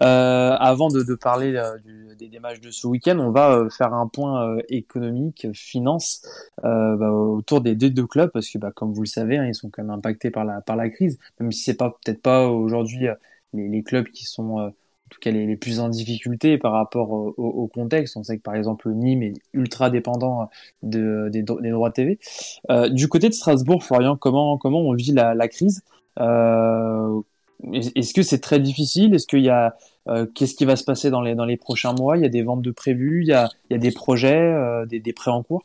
Euh, avant de, parler euh, des, des, matchs de ce week-end, on va euh, faire un point euh, économique, finance bah, autour des, deux clubs parce que, bah, comme vous le savez, hein, ils sont quand même impactés par la par la crise, même si c'est pas peut-être pas aujourd'hui les, les, clubs qui sont en tout cas les, les, plus en difficulté par rapport au, au, contexte. On sait que par exemple Nîmes est ultra dépendant de, des, des droits TV. Euh, du côté de Strasbourg, Florian, comment, comment on vit la, la crise? Euh, Est-ce que c'est très difficile? Est-ce qu'il y a euh, qu'est-ce qui va se passer dans les dans les prochains mois? Il y a des ventes de prévues, il y a, il y a des projets, euh, des, des prêts en cours?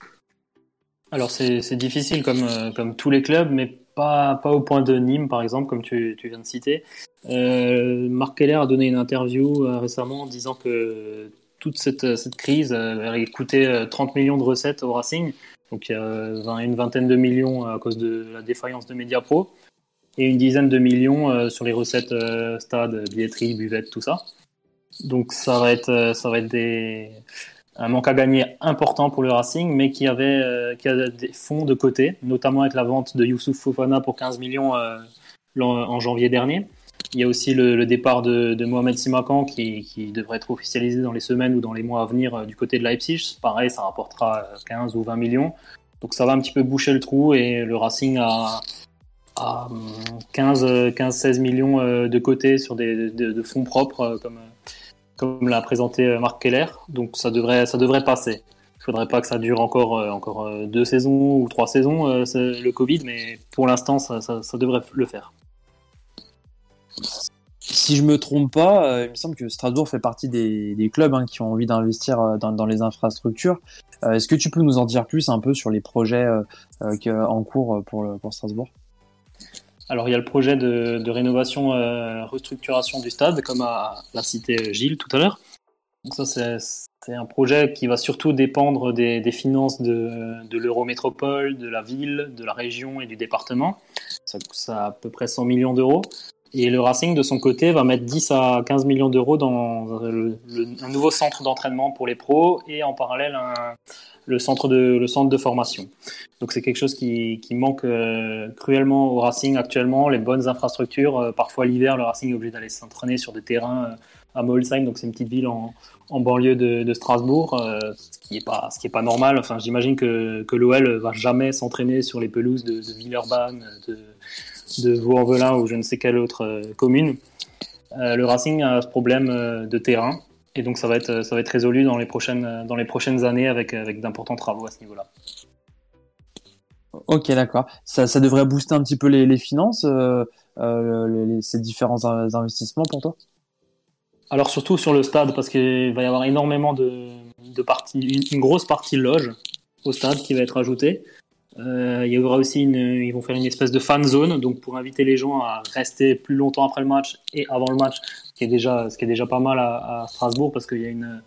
Alors c'est difficile comme euh, comme tous les clubs, mais pas, pas au point de Nîmes, par exemple, comme tu, viens de citer. Euh, Marc Keller a donné une interview euh, récemment en disant que toute cette, cette crise avait coûté 30 euh, millions de recettes au Racing. Donc a une vingtaine de millions à cause de la défaillance de Mediapro et une dizaine de millions euh, sur les recettes stade, billetterie, buvette, tout ça. Donc ça va être, ça va être des, un manque à gagner important pour le Racing, mais qui avait euh, qui des fonds de côté, notamment avec la vente de Youssouf Fofana pour 15 millions euh, en janvier dernier. Il y a aussi le, départ de, Mohamed Simakan qui, qui, devrait être officialisé dans les semaines ou dans les mois à venir euh, du côté de Leipzig. Pareil, ça rapportera 15 ou 20 millions. Donc ça va un petit peu boucher le trou et le Racing a, a 15, 15, 16 millions de côté sur des de, de fonds propres comme comme l'a présenté euh, Marc Keller. Donc ça devrait, ça devrait passer. Il faudrait pas que ça dure encore, euh, encore euh, deux saisons ou trois saisons, le Covid, mais pour l'instant, ça, ça, devrait le faire. Si je me trompe pas, il me semble que Strasbourg fait partie des, des clubs hein, qui ont envie d'investir dans, dans, les infrastructures. Est-ce que tu peux nous en dire plus un peu sur les projets en cours pour, pour Strasbourg? Alors il y a le projet de, rénovation, euh, restructuration du stade, comme l'a cité Gilles tout à l'heure. Donc ça c'est un projet qui va surtout dépendre des, finances de, de l'Eurométropole, de la ville, de la région et du département. Ça coûte à peu près 100 millions d'euros. Et le Racing, de son côté, va mettre 10 à 15 millions d'euros dans un nouveau centre d'entraînement pour les pros et en parallèle un, le centre de, le centre de formation. Donc c'est quelque chose qui, qui manque euh, cruellement au Racing actuellement, les bonnes infrastructures. Euh, parfois l'hiver, le Racing est obligé d'aller s'entraîner sur des terrains euh, à Molsheim, donc c'est une petite ville en, en banlieue de, de Strasbourg, ce qui est pas pas normal. Enfin, j'imagine que, que l'OL va jamais s'entraîner sur les pelouses de, de Villeurbanne, de, de Vaux-en-Velin ou je ne sais quelle autre commune. le Racing a ce problème de terrain et donc ça va être, ça va être résolu dans les prochaines, dans les prochaines années avec, avec d'importants travaux à ce niveau-là. Ok, d'accord. Ça, ça devrait booster un petit peu les, les finances, euh, euh, les, ces différents investissements pour toi? Alors surtout sur le stade, parce qu'il va y avoir énormément de, de parties, une, une, grosse partie loge au stade qui va être ajoutée. Euh, il y aura aussi ils vont faire une espèce de fan zone, donc pour inviter les gens à rester plus longtemps après le match et avant le match, ce qui est déjà, pas mal à, Strasbourg parce qu'il y a une,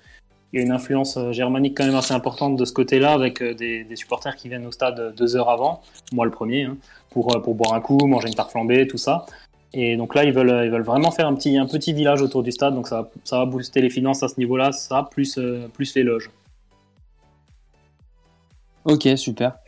influence germanique quand même assez importante de ce côté-là, avec des, supporters qui viennent au stade deux heures avant, moi le premier, hein, pour, boire un coup, manger une tarte flambée, tout ça. Et donc là, ils veulent, vraiment faire un petit, village autour du stade, donc ça, ça va booster les finances à ce niveau-là, ça, plus, plus les loges. Ok, super.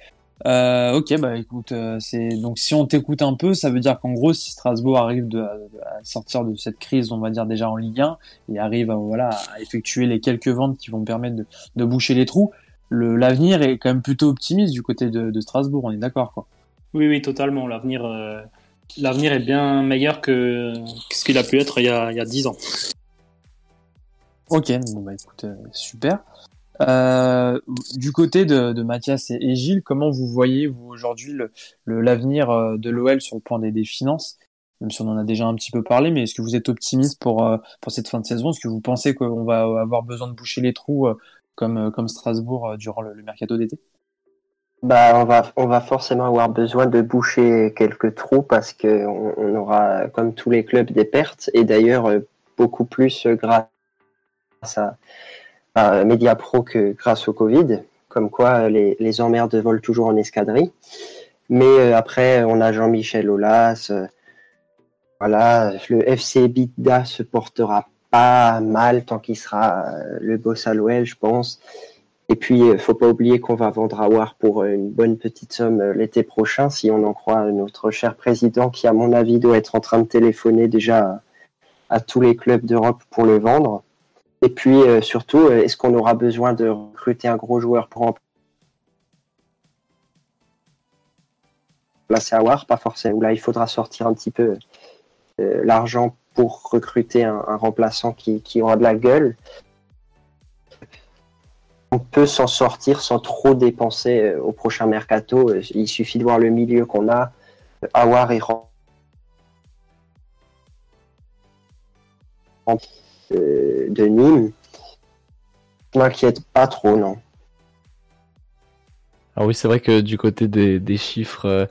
Euh, ok, bah écoute, euh, c'est donc si on t'écoute un peu, ça veut dire qu'en gros, si Strasbourg arrive de, à sortir de cette crise, on va dire déjà en Ligue 1, et arrive à, voilà à effectuer les quelques ventes qui vont permettre de, de boucher les trous, l'avenir est quand même plutôt optimiste du côté de, de Strasbourg. On est d'accord, quoi. Oui, oui, totalement. L'avenir, euh, l'avenir est bien meilleur que, que ce qu'il a pu être il y a, il y a 10 ans. Ok, bon bah écoute, euh, super. Euh, du côté de, de, Mathias et, Gilles, comment vous voyez vous aujourd'hui l'avenir le, de l'OL sur le point des, des, finances? Même si on en a déjà un petit peu parlé, mais est-ce que vous êtes optimiste pour, euh, pour cette fin de saison? Est-ce que vous pensez qu'on va avoir besoin de boucher les trous euh, comme, comme Strasbourg durant le, le mercato d'été? Bah, on va, on va forcément avoir besoin de boucher quelques trous parce que on, on aura, comme tous les clubs, des pertes. Et d'ailleurs beaucoup plus grâce à, à Mediapro que grâce au Covid, comme quoi les, emmerdes volent toujours en escadrille. Mais euh, après, on a Jean-Michel Aulas. Euh, voilà, le FC Bidda se portera pas mal tant qu'il sera euh, le boss à l'OL, je pense. Et puis, faut pas oublier qu'on va vendre Awar pour une bonne petite somme l'été prochain, si on en croit notre cher président, qui, à mon avis, doit être en train de téléphoner déjà à tous les clubs d'Europe pour le vendre. Et puis euh, surtout, euh, est-ce qu'on aura besoin de recruter un gros joueur pour remplacer Awar Pas forcément. Là, il faudra sortir un petit peu euh, l'argent pour recruter un, remplaçant qui, aura de la gueule. On peut s'en sortir sans trop dépenser au prochain mercato. Il suffit de voir le milieu qu'on a. Awar et de Nîmes, m'inquiète pas trop, non. Alors oui, c'est vrai que du côté des, chiffres euh,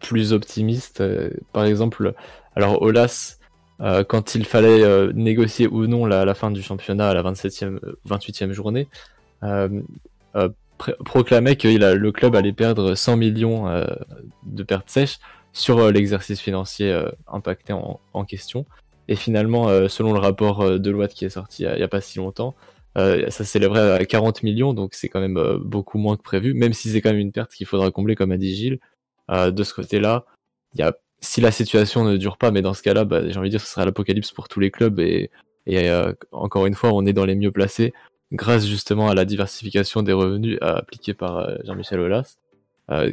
plus optimistes, euh, par exemple, alors Olas, euh, quand il fallait négocier ou non la, la, fin du championnat à la 27e, 28e journée, proclamait que le club allait perdre 100 millions de pertes sèches sur l'exercice financier impacté en, question. Et finalement, euh, selon le rapport euh, de loi qui est sorti il n'y a, pas si longtemps, euh, ça s'élèverait à 40 millions, donc c'est quand même beaucoup moins que prévu, même si c'est quand même une perte qu'il faudra combler, comme a dit Gilles. de ce côté-là, y a, si la situation ne dure pas, mais dans ce cas-là, bah, j'ai envie de dire que ce sera l'apocalypse pour tous les clubs, et, encore une fois, on est dans les mieux placés, grâce justement à la diversification des revenus appliquée par Jean-Michel Aulas,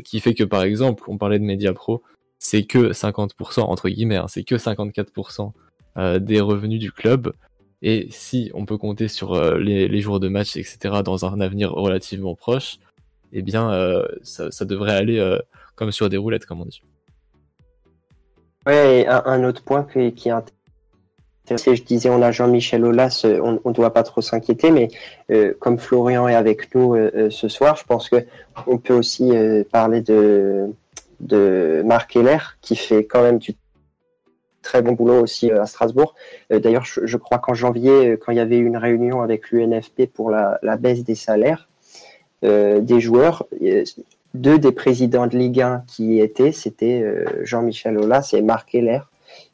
qui fait que par exemple, on parlait de Media Pro, c'est que 50%, entre guillemets, hein, c'est que 54% euh, des revenus du club. Et si on peut compter sur euh, les, jours de match, etc., dans un avenir relativement proche, eh bien, euh, ça, devrait aller comme sur des roulettes, comme on dit. Ouais, un, autre point qui, qui est intéressant, je disais, on a Jean-Michel Aulas, on ne doit pas trop s'inquiéter, mais comme Florian est avec nous ce soir, je pense que on peut aussi parler de, de Marc Heller, qui fait quand même du très bon boulot aussi euh, à Strasbourg. Euh, d'ailleurs, je, crois qu'en janvier, euh, quand il y avait une réunion avec l'UNFP pour la, baisse des salaires des joueurs, deux des présidents de Ligue 1 qui y étaient, c'était Jean-Michel Aulas et Marc Heller.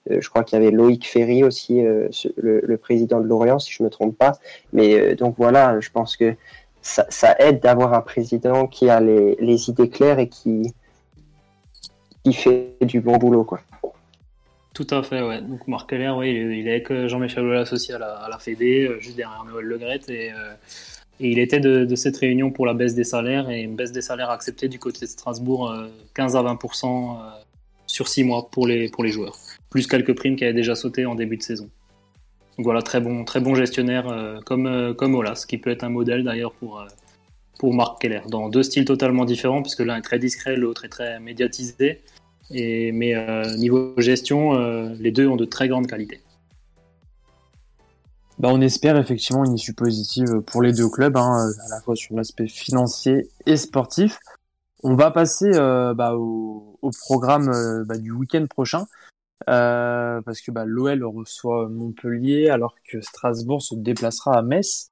je crois qu'il y avait Loïc Ferry aussi, le, président de Lorient, si je ne me trompe pas. Mais donc voilà, je pense que ça, aide d'avoir un président qui a les, les, idées claires et qui, fait du bon boulot. quoi. Tout à fait, ouais. Donc Marc Keller, oui, il est avec euh, Jean-Michel Aulas associé à la, à Fédé, euh, juste derrière Noël Legret, et, euh, et il était de, cette réunion pour la baisse des salaires, et une baisse des salaires acceptée du côté de Strasbourg, 15 à 20% sur 6 mois pour les, pour les joueurs, plus quelques primes qui avaient déjà sauté en début de saison. Donc voilà, très bon, très bon gestionnaire comme, comme Olas, qui peut être un modèle d'ailleurs pour, pour Marc Keller, dans deux styles totalement différents, puisque l'un est très discret, l'autre est très médiatisé. Et, mais euh, niveau gestion, euh, les deux ont de très grandes qualités. Bah, on espère effectivement une issue positive pour les deux clubs, hein, à la fois sur l'aspect financier et sportif. On va passer euh, bah, au, au, programme euh, bah, du week-end prochain, euh, parce que bah, l'OL reçoit Montpellier alors que Strasbourg se déplacera à Metz.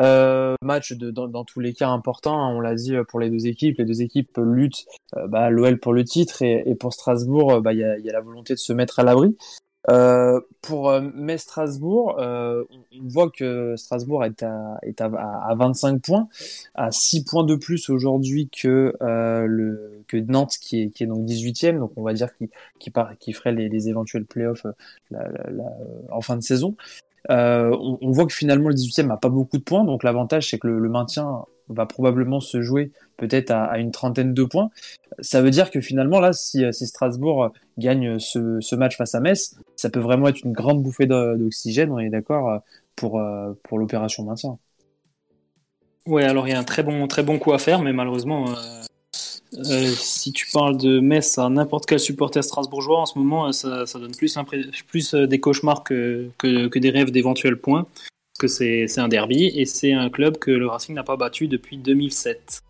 Euh, match de, dans, dans, tous les cas important, hein, on l'a dit pour les deux équipes. Les deux équipes luttent, euh, bah, l'OL pour le titre et, et pour Strasbourg, bah, il y, a, y, a, la volonté de se mettre à l'abri. Euh, pour euh, Metz Strasbourg, euh, on voit que Strasbourg est à, est à, à 25 points, à 6 points de plus aujourd'hui que euh, le que Nantes qui est, qui est donc 18e, donc on va dire qui qui, qui ferait les, les éventuels playoffs la, la, la, en fin de saison. On, on, voit que finalement le 18e a pas beaucoup de points, donc l'avantage c'est que le, maintien va probablement se jouer peut-être à, une trentaine de points. Ça veut dire que finalement, là, si, si Strasbourg gagne ce, match face à Metz, ça peut vraiment être une grande bouffée d'oxygène, on est d'accord, pour, pour l'opération maintien. Ouais, alors il y a un très bon, très bon coup à faire, mais malheureusement, euh, euh, si tu parles de Metz à n'importe quel supporter strasbourgeois, en ce moment, ça, ça donne plus, plus des cauchemars que, des rêves d'éventuels points. Que c'est un derby et c'est un club que le Racing n'a pas battu depuis 2007.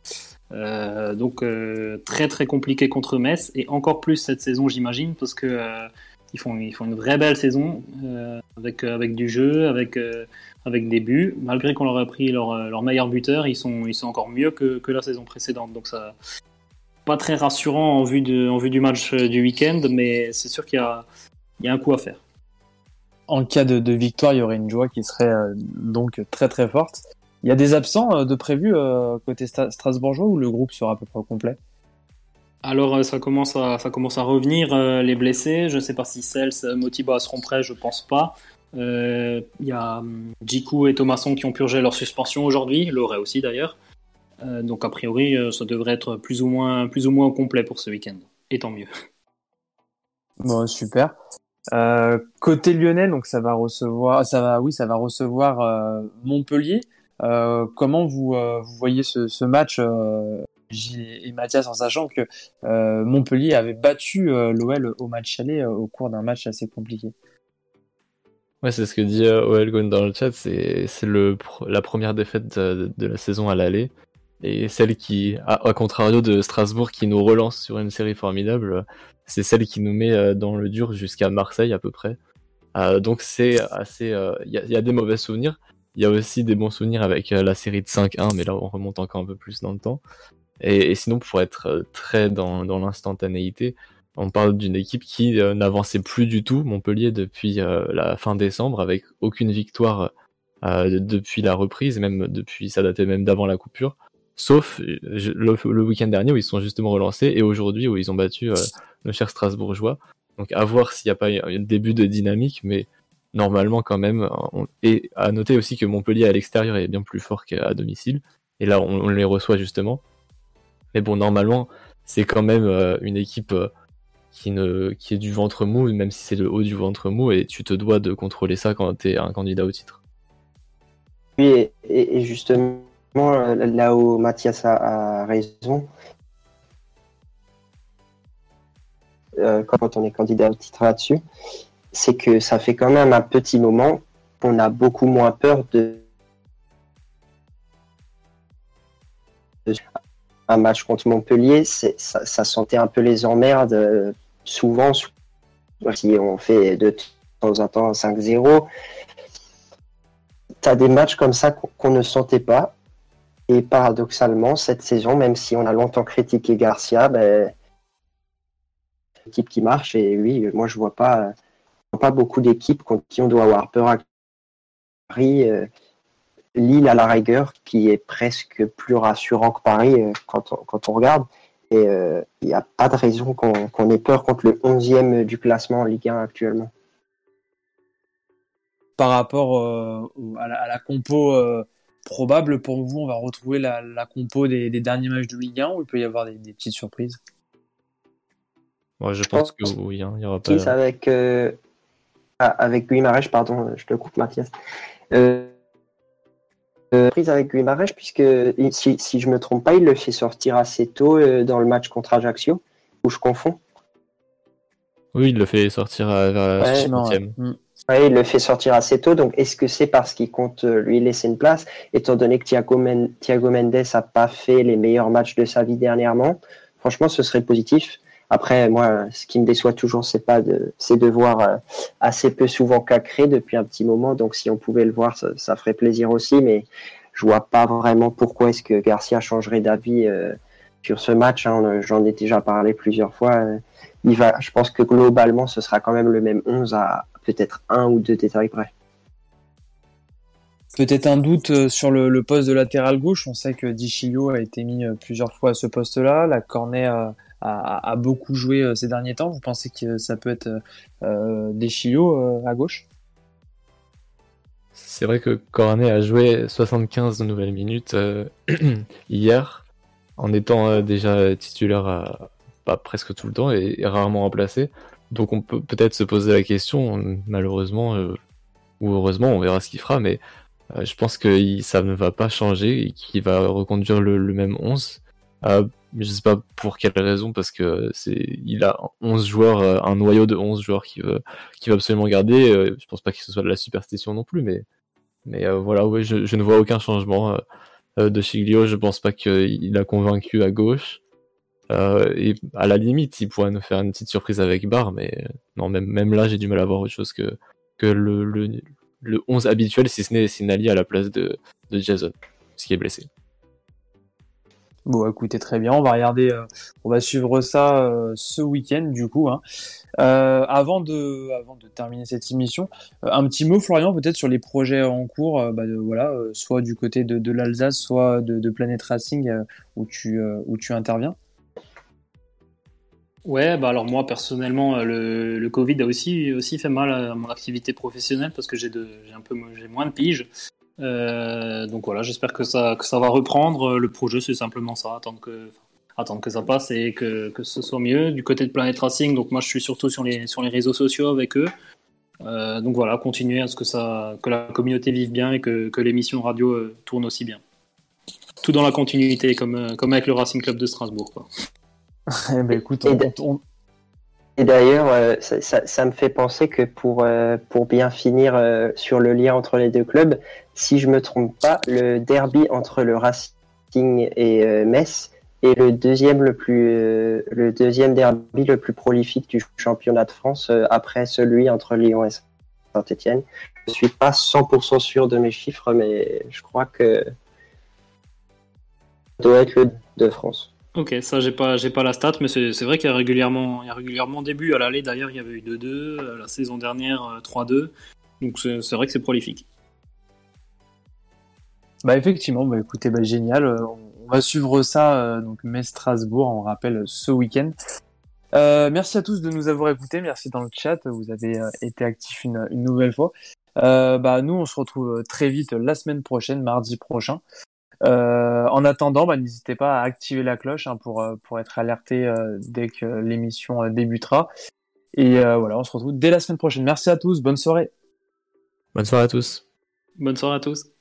Euh, donc euh, très très compliqué contre Metz et encore plus cette saison j'imagine parce que euh, ils font une vraie belle saison euh, avec du jeu avec euh, des buts. Malgré qu'on leur a pris leur, leur meilleur buteur ils sont ils sont encore mieux que, que la saison précédente. Donc ça pas très rassurant en vue de en vue du match du week-end mais c'est sûr qu'il y a il y a un coup à faire en cas de, de, victoire, il y aurait une joie qui serait euh, donc très très forte. Il y a des absents euh, de prévus euh, côté strasbourgeois ou le groupe sera à peu près complet? Alors ça commence à ça commence à revenir les blessés. Je ne sais pas si Cels, Motiba seront prêts, je pense pas. Il y a hum, Jiku et Thomasson qui ont purgé leur suspension aujourd'hui, l'aurait aussi d'ailleurs. Donc a priori ça devrait être plus ou moins plus ou moins complet pour ce week-end. Et tant mieux. Bon super. Euh, côté lyonnais, donc ça va recevoir, ça va, oui, ça va recevoir euh, Montpellier. Euh, comment vous, euh, vous voyez ce, ce match euh, et Mathias en sachant que Montpellier avait battu l'OL au match aller au cours d'un match assez compliqué? Ouais, c'est ce que dit OL Gone dans le chat. C'est c'est le la première défaite de, de la saison à l'aller et celle qui, à, contrario de Strasbourg, qui nous relance sur une série formidable, c'est celle qui nous met euh, dans le dur jusqu'à Marseille à peu près. Euh, donc c'est assez, il euh, y, a des mauvais souvenirs. Il y a aussi des bons souvenirs avec la série de 5-1, mais là on remonte encore un peu plus dans le temps. Et, sinon, pour être très dans, dans l'instantanéité, on parle d'une équipe qui n'avançait plus du tout, Montpellier, depuis la fin décembre, avec aucune victoire depuis la reprise, même depuis, ça datait même d'avant la coupure sauf le, le week-end dernier où ils sont justement relancés et aujourd'hui où ils ont battu euh, le cher Strasbourgeois. Donc à voir s'il n'y a pas un début de dynamique, mais normalement quand même. Et à noter aussi que Montpellier à l'extérieur est bien plus fort qu'à domicile. Et là, on, les reçoit justement. Mais bon, normalement, c'est quand même euh, une équipe euh, qui, ne, qui est du ventre mou, même si c'est le haut du ventre mou, et tu te dois de contrôler ça quand tu es un candidat au titre. Oui, et justement, là où Mathias a, a raison, euh, quand on est candidat au titre là-dessus, c'est que ça fait quand même un petit moment qu'on a beaucoup moins peur de un match contre Montpellier, ça, ça, sentait un peu les emmerdes euh, souvent si on fait de temps en temps 5-0. Tu as des matchs comme ça qu'on ne sentait pas. Et paradoxalement, cette saison, même si on a longtemps critiqué Garcia, ben, équipe qui marche. Et oui, moi, je vois pas, pas beaucoup d'équipes contre qui on doit avoir peur à Paris. Euh, Lille à la rigueur, qui est presque plus rassurant que Paris euh, quand, on, regarde. Et il euh, n'y a pas de raison qu'on qu ait peur contre le 11e du classement en Ligue 1 actuellement. Par rapport euh, à, la, compo probable, pour vous, on va retrouver la, la compo des, des, derniers matchs de Ligue 1 ou il peut y avoir des, des petites surprises? Moi, je pense que oui, hein, il y aura pas. Avec, euh, ah, avec Guimarães, pardon, je te coupe, Mathias. Euh, prise avec Guimarães, puisque si, si je me trompe pas, il le fait sortir assez tôt euh, dans le match contre Ajaccio, où je confonds. Oui, il le fait sortir à, vers la ouais, ouais, il le fait sortir assez tôt. Donc, est-ce que c'est parce qu'il compte lui laisser une place, étant donné que Thiago, Men Thiago Mendes n'a pas fait les meilleurs matchs de sa vie dernièrement? Franchement, ce serait positif. Après, moi, ce qui me déçoit toujours, c'est pas de, c'est de voir euh, assez peu souvent Cacré depuis un petit moment. Donc, si on pouvait le voir, ça, ça, ferait plaisir aussi. Mais je vois pas vraiment pourquoi est-ce que Garcia changerait d'avis sur ce match. Hein. J'en ai déjà parlé plusieurs fois. Il va, je pense que globalement, ce sera quand même le même 11 à peut-être un ou deux détails près. Peut-être un doute sur le, poste de latéral gauche. On sait que Dichillo a été mis plusieurs fois à ce poste-là. La Cornet a, a, beaucoup joué ces derniers temps. Vous pensez que ça peut être euh, Dichillo à gauche? C'est vrai que Cornet a joué 75 nouvelles minutes euh, hier, en étant euh, déjà titulaire pas presque tout le temps et, rarement remplacé. Donc on peut peut-être se poser la question, malheureusement euh, ou heureusement, on verra ce qu'il fera, mais je pense que ça ne va pas changer et qu'il va reconduire le, même 11. je sais pas pour quelle raison, parce que c'est il a 11 joueurs, un noyau de 11 joueurs qui veut, absolument garder. je pense pas que ce soit de la superstition non plus, mais mais euh, voilà, ouais, je, je, ne vois aucun changement euh, euh, de Chiglio. Je pense pas qu'il a convaincu à gauche. Et à la limite, il pourrait nous faire une petite surprise avec Barr, mais non, même, là, j'ai du mal à voir autre chose que, le, le, le 11 habituel, si ce n'est Sinali à la place de, de Jason, qui est blessé. Bon, écoutez, très bien. On va regarder, euh, on va suivre ça euh, ce week-end, du coup. Hein. Euh, avant, de, terminer cette émission, un petit mot, Florian, peut-être sur les projets en cours, bah, voilà, soit du côté de, l'Alsace, soit de, Planet Racing, où tu interviens. Ouais, bah alors moi personnellement, le, le, Covid a aussi, aussi fait mal à mon activité professionnelle parce que j'ai un peu moins de piges. Euh, donc voilà, j'espère que ça, que ça va reprendre. Le projet, c'est simplement ça, attendre que, attendre que ça passe et que, que ce soit mieux. Du côté de Planet Racing, donc moi je suis surtout sur les, sur les réseaux sociaux avec eux. Euh, donc voilà, continuer à ce que, ça, que la communauté vive bien et que, que l'émission radio euh, tourne aussi bien. Tout dans la continuité, comme, comme avec le Racing Club de Strasbourg. Quoi. eh ben, écoute, on, et d'ailleurs, euh, ça, ça, ça, me fait penser que pour, euh, pour bien finir euh, sur le lien entre les deux clubs, si je me trompe pas, le derby entre le Racing et Metz est le deuxième le plus le deuxième derby le plus prolifique du championnat de France après celui entre Lyon et Saint-Etienne. Je suis pas 100% sûr de mes chiffres, mais je crois que ça doit être le de France. Ok, ça j'ai pas pas la stat, mais c'est vrai qu'il y a régulièrement il y a régulièrement début à l'aller d'ailleurs il y avait eu 2-2, la saison dernière 3-2, euh, donc c'est vrai que c'est prolifique. Bah effectivement, bah écoutez, bah génial, euh, on va suivre ça euh, donc Metz Strasbourg, on rappelle ce week-end. merci à tous de nous avoir écoutés, merci dans le chat, vous avez été actifs une, une, nouvelle fois. bah nous on se retrouve très vite la semaine prochaine, mardi prochain. Euh, en attendant, bah, n'hésitez pas à activer la cloche hein, pour, euh, pour être alerté euh, dès que l'émission débutera. Et voilà, on se retrouve dès la semaine prochaine. Merci à tous, bonne soirée. Bonne soirée à tous. Bonne soirée à tous.